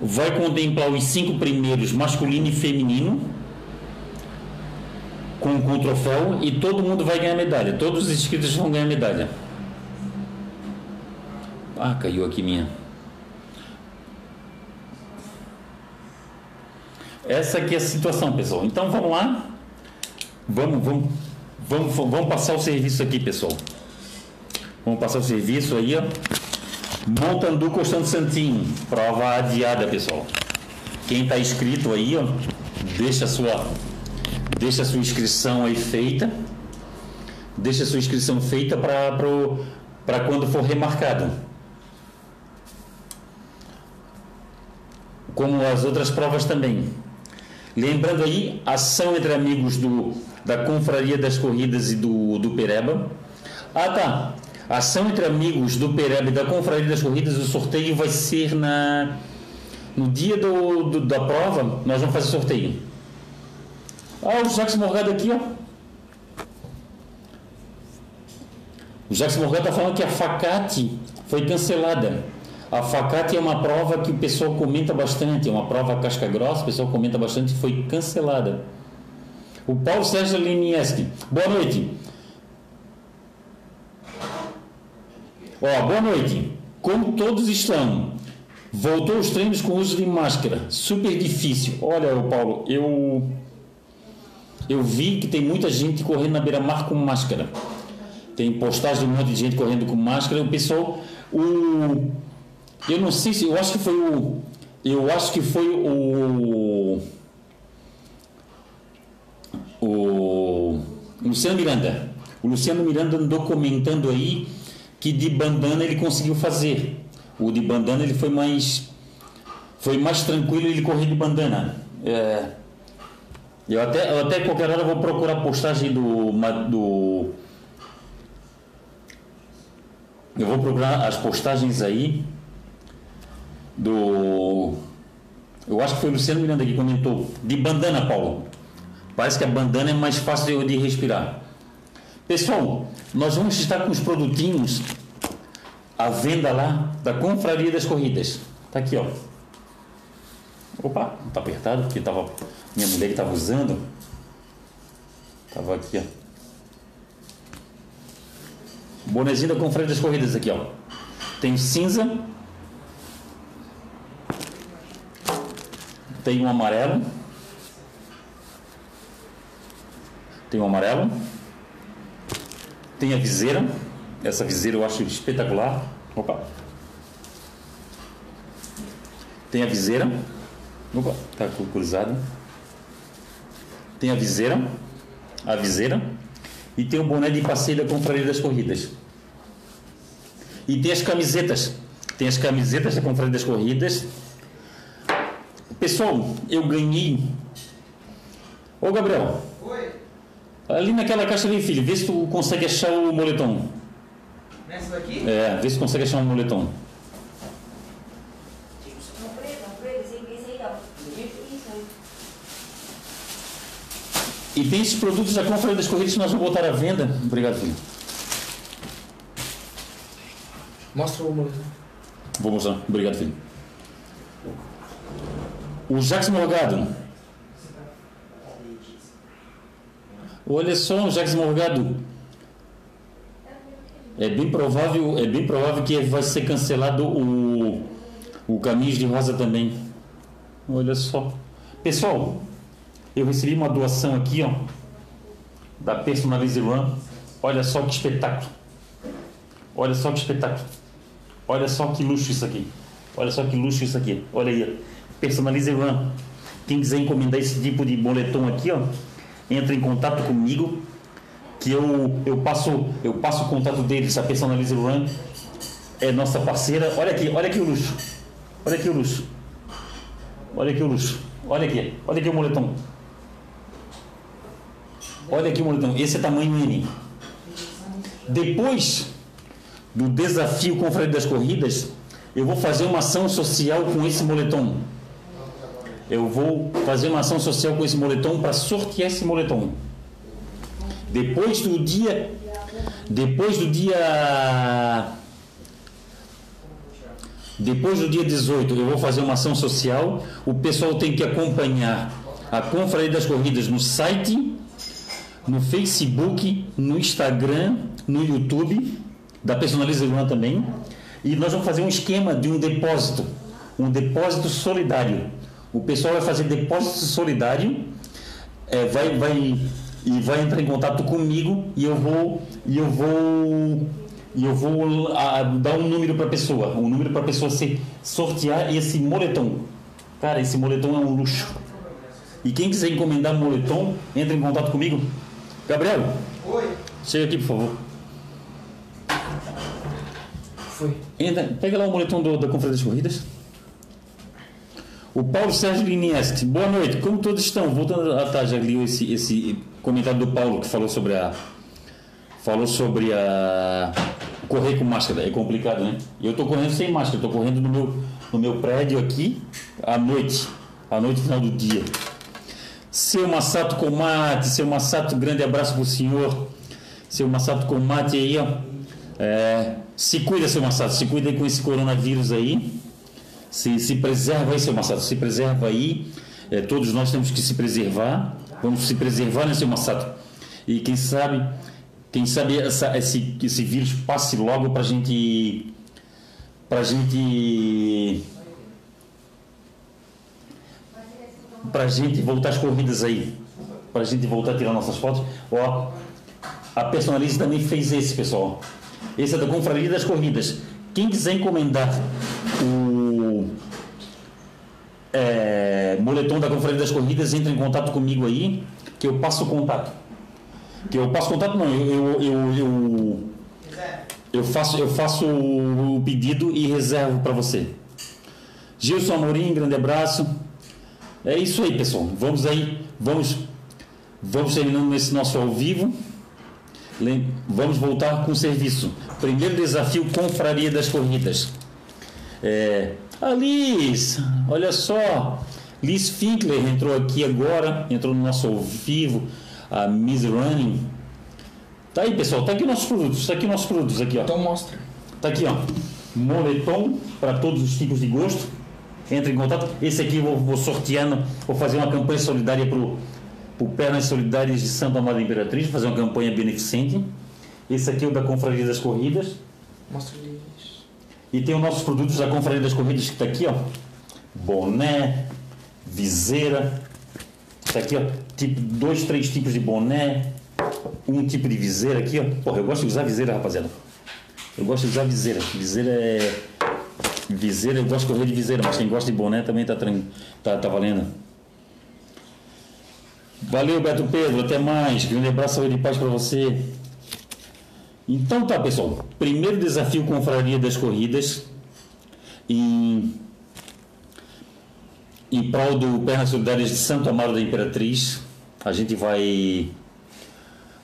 vai contemplar os cinco primeiros, masculino e feminino com, com o troféu e todo mundo vai ganhar medalha. Todos os inscritos vão ganhar medalha. Ah, caiu aqui minha. Essa aqui é a situação, pessoal. Então vamos lá. Vamos, vamos, vamos, vamos passar o serviço aqui, pessoal. Vamos passar o serviço aí, ó. Montandu Constante Santinho. Prova adiada, pessoal. Quem está inscrito aí, ó, deixa a sua deixa a sua inscrição aí feita. Deixa a sua inscrição feita para quando for remarcado. Como as outras provas também. Lembrando aí, ação entre amigos do, da Confraria das Corridas e do, do Pereba. Ah, tá. Ação entre amigos do Pereba e da Confraria das Corridas, o sorteio vai ser na no dia do, do da prova, nós vamos fazer sorteio. Ah, o Jacques Morgado aqui, ó. O Jacques Morgado está falando que a Facate foi cancelada. A Facate é uma prova que o pessoal comenta bastante, é uma prova casca grossa, o pessoal comenta bastante, foi cancelada. O Paulo Sérgio Linieski. Boa noite. Ó, boa noite. Como todos estão? Voltou os treinos com uso de máscara. Super difícil. Olha, Paulo, eu eu vi que tem muita gente correndo na beira-mar com máscara. Tem postagem de um monte de gente correndo com máscara. O pessoal, o, eu não sei se, eu acho que foi o, eu acho que foi o, o Luciano Miranda. O Luciano Miranda andou comentando aí que de bandana ele conseguiu fazer. O de bandana ele foi mais, foi mais tranquilo ele correr de bandana. É, eu até, eu até qualquer hora vou procurar a postagem do, do. Eu vou procurar as postagens aí do. Eu acho que foi o Luciano Miranda que comentou. De bandana, Paulo. Parece que a bandana é mais fácil de respirar. Pessoal, nós vamos estar com os produtinhos à venda lá da Confraria das Corridas. Tá aqui, ó. Opa, tá apertado porque tava minha mulher que estava usando. Tava aqui, ó. Bonezinho da Confraria das Corridas aqui, ó. Tem cinza. Tem um amarelo. Tem um amarelo. Tem a viseira. Essa viseira eu acho espetacular. Opa. Tem a viseira. Opa, tá cruzado. Tem a viseira, a viseira, e tem o boné de passeio da Confraria das Corridas. E tem as camisetas. Tem as camisetas da Confraria das Corridas. Pessoal, eu ganhei. Ô Gabriel. Oi. Ali naquela caixa ali, filho, vê se tu consegue achar o moletom. Nessa daqui? É, vê se consegue achar um moletom. E tem esses produtos da Confraria das Corridas que nós vamos botar à venda. Obrigado, filho. Mostra o moletom. Vou mostrar. Obrigado, filho. O Jacques Morgado. Olha só, o Morgado. É bem provável, é bem provável que vai ser cancelado o, o Caminhos de Rosa também. Olha só. Pessoal, eu recebi uma doação aqui, ó, da Personalize Run. Olha só que espetáculo. Olha só que espetáculo. Olha só que luxo isso aqui. Olha só que luxo isso aqui. Olha aí. Personalize Run. Quem quiser encomendar esse tipo de boletom aqui, ó, entra em contato comigo que eu, eu passo eu passo o contato deles, a Personalize Run é nossa parceira. Olha aqui, olha aqui o luxo. Olha aqui o luxo. Olha aqui o luxo. Olha aqui, olha aqui o moletom. Olha aqui o moletom. Esse é tamanho M. Depois do desafio Confraria das Corridas, eu vou fazer uma ação social com esse moletom. Eu vou fazer uma ação social com esse moletom para sortear esse moletom. Depois do dia. Depois do dia. Depois do dia 18, eu vou fazer uma ação social. O pessoal tem que acompanhar a Confraria das Corridas no site, no Facebook, no Instagram, no YouTube, da Personaliza Irmã também. E nós vamos fazer um esquema de um depósito, um depósito solidário. O pessoal vai fazer depósito solidário, é, vai, vai e vai entrar em contato comigo e eu vou e eu vou e eu vou a, dar um número para a pessoa, um número para a pessoa se sortear esse moletom. Cara, esse moletom é um luxo. E quem quiser encomendar moletom, entra em contato comigo. Gabriel. Oi. Chega aqui, por favor. Foi. Entra, pega lá o moletom do, da Conferência das Corridas. O Paulo Sérgio Linieste. Boa noite. Como todos estão? Voltando tarde, já li esse, esse comentário do Paulo que falou sobre a. Falou sobre a. Correr com máscara. É complicado, né? Eu estou correndo sem máscara. Estou correndo no meu, no meu prédio aqui à noite. À noite, final do dia. Seu Massato Comate. Seu Massato, grande abraço pro senhor. Seu Massato Comate aí, ó. É, se cuida, seu Massato. Se cuida aí com esse coronavírus aí. Se, se preserva aí, seu Massato, se preserva aí. É, todos nós temos que se preservar. Vamos se preservar, né, seu Massato? E quem sabe, quem sabe essa, esse, esse vírus passe logo para gente, para gente, para gente voltar às corridas aí, para gente voltar a tirar nossas fotos. Ó, a Personalize também fez esse, pessoal. Esse é da Confraria das Corridas. Quem quiser encomendar o é, moletom da Conferência das Corridas, entre em contato comigo aí, que eu passo o contato. Que eu passo contato, não, eu, eu, eu, eu, eu faço, eu faço o pedido e reservo para você. Gilson Amorim, grande abraço. É isso aí, pessoal. Vamos aí, vamos, vamos terminando esse nosso ao vivo. Vamos voltar com o serviço. Primeiro desafio, Confraria das Corridas. É, a Liz, olha só. Liz Finkler entrou aqui agora, entrou no nosso ao vivo. A Miss Running. Tá aí, pessoal. Tá aqui nossos produtos. Tá aqui nossos produtos aqui, ó. Então mostra. Tá aqui, ó. Moletom para todos os tipos de gosto. Entre em contato. Esse aqui eu vou, vou sorteando, vou fazer uma campanha solidária pro por Pernas Solidárias de Santa Amada Imperatriz, fazer uma campanha beneficente. Esse aqui é o da Confraria das Corridas. Mostra isso. E tem os nossos produtos da Confraria das Corridas que está aqui, ó. Boné, viseira. Está aqui, ó. Tipo, dois, três tipos de boné. Um tipo de viseira aqui, ó. Porra, eu gosto de usar viseira, rapaziada. Eu gosto de usar viseira. Viseira é. Viseira, eu gosto de correr de viseira, mas quem gosta de boné também tá, tá, tá valendo. Valeu, Beto Pedro. Até mais. Grande abraço, e paz para você. Então tá, pessoal. Primeiro desafio Confraria das Corridas. Em, em prol do Pernas Solidárias de Santo Amaro da Imperatriz. A gente vai.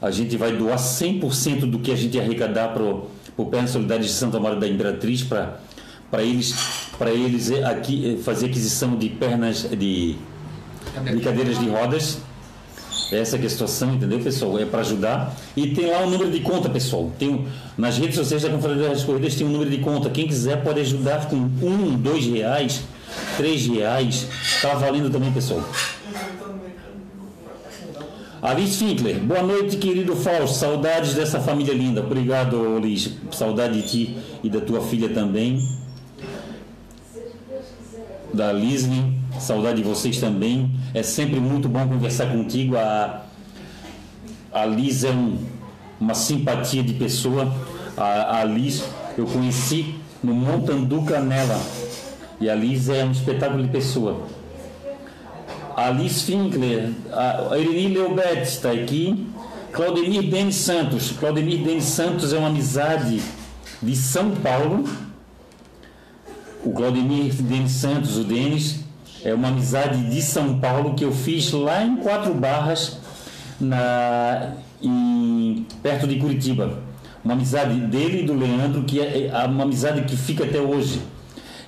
A gente vai doar 100% do que a gente arrecadar para o Pernas Solidárias de Santo Amaro da Imperatriz para eles, para eles aqui fazer aquisição de pernas de, de cadeiras de rodas Essa que é a situação, entendeu, pessoal? É para ajudar. E tem lá o número de conta, pessoal. Tem, um- nas redes sociais da Confraria das Corridas tem um número de conta. Quem quiser pode ajudar com um, dois reais, três reais. Tá valendo também, pessoal. Alice Finkler, boa noite, querido Fausto. Saudades dessa família linda. Obrigado, Alice. Saudade de ti e da tua filha também. Da Lisne, saudade de vocês também. É sempre muito bom conversar contigo. A, a Liz é um- uma simpatia de pessoa. A, a Liz eu conheci no Montandu Canela. E a Liz é um espetáculo de pessoa. A Alice Finkler, a Irini Leobete está aqui. Claudemir Denis Santos. Claudemir Denis Santos é uma amizade de São Paulo. O Claudemir Denis Santos, o Denis, é uma amizade de São Paulo que eu fiz lá em Quatro Barras, na, em, perto de Curitiba. Uma amizade dele e do Leandro, que é, é uma amizade que fica até hoje.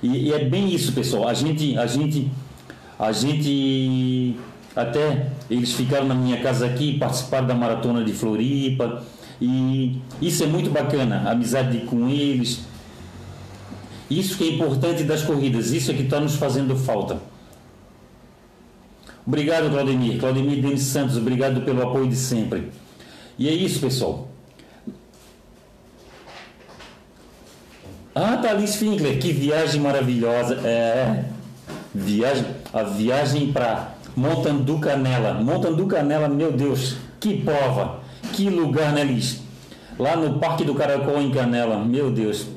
E, e é bem isso, pessoal. A gente, a gente, a gente até eles ficaram na minha casa aqui, participaram da maratona de Floripa. E isso é muito bacana, a amizade com eles. Isso que é importante das corridas, isso é que está nos fazendo falta. Obrigado, Claudemir. Claudemir Denis Santos, obrigado pelo apoio de sempre. E é isso, pessoal. Ah, Thalys Finkler, que viagem maravilhosa. É, viagem, a viagem para Montandu Canela. Montandu Canela, meu Deus, que prova, que lugar, né, Liz? Lá no Parque do Caracol, em Canela, meu Deus.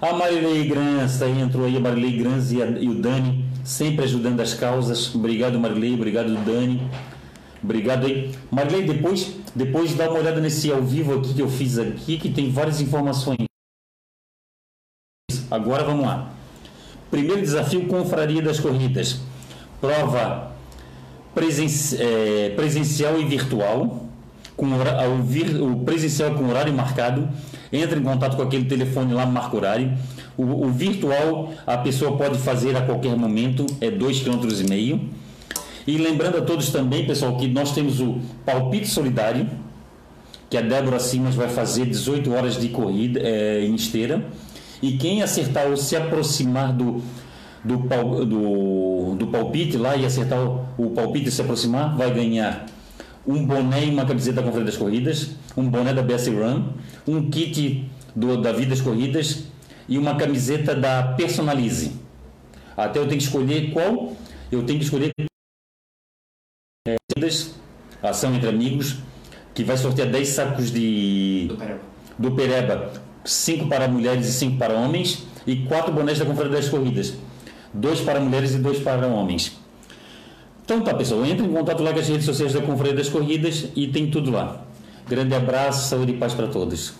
A Marilei Grans, aí entrou aí a Marilei Grans e, e o Dani, sempre ajudando as causas. Obrigado, Marilei, obrigado, Dani. Obrigado aí. Marilei, depois, depois dá uma olhada nesse ao vivo aqui que eu fiz aqui, que tem várias informações. Agora vamos lá. Primeiro desafio, Confraria das Corridas. Prova presen- eh, presencial e virtual. Com o, vir- o presencial com horário marcado. Entra em contato com aquele telefone lá, marca horário. O, o virtual a pessoa pode fazer a qualquer momento, é 2,5 km. E lembrando a todos também, pessoal, que nós temos o palpite solidário, que a Débora Simas vai fazer 18 horas de corrida eh, em esteira. E quem acertar ou se aproximar do, do, do, do palpite lá e acertar o, o palpite e se aproximar, vai ganhar um boné e uma camiseta da Conferência das Corridas, um boné da BS Run, um kit do, da Vidas Corridas e uma camiseta da Personalize. Até eu tenho que escolher qual, eu tenho que escolher é, ação entre amigos, que vai sortear 10 sacos de Do Pereba. do Pereba, 5 para mulheres e 5 para homens, e 4 bonés da Conferência das Corridas, 2 para mulheres e 2 para homens. Então tá, pessoal, entre em contato lá com as redes sociais da Conferência das Corridas e tem tudo lá. Grande abraço, saúde e paz para todos.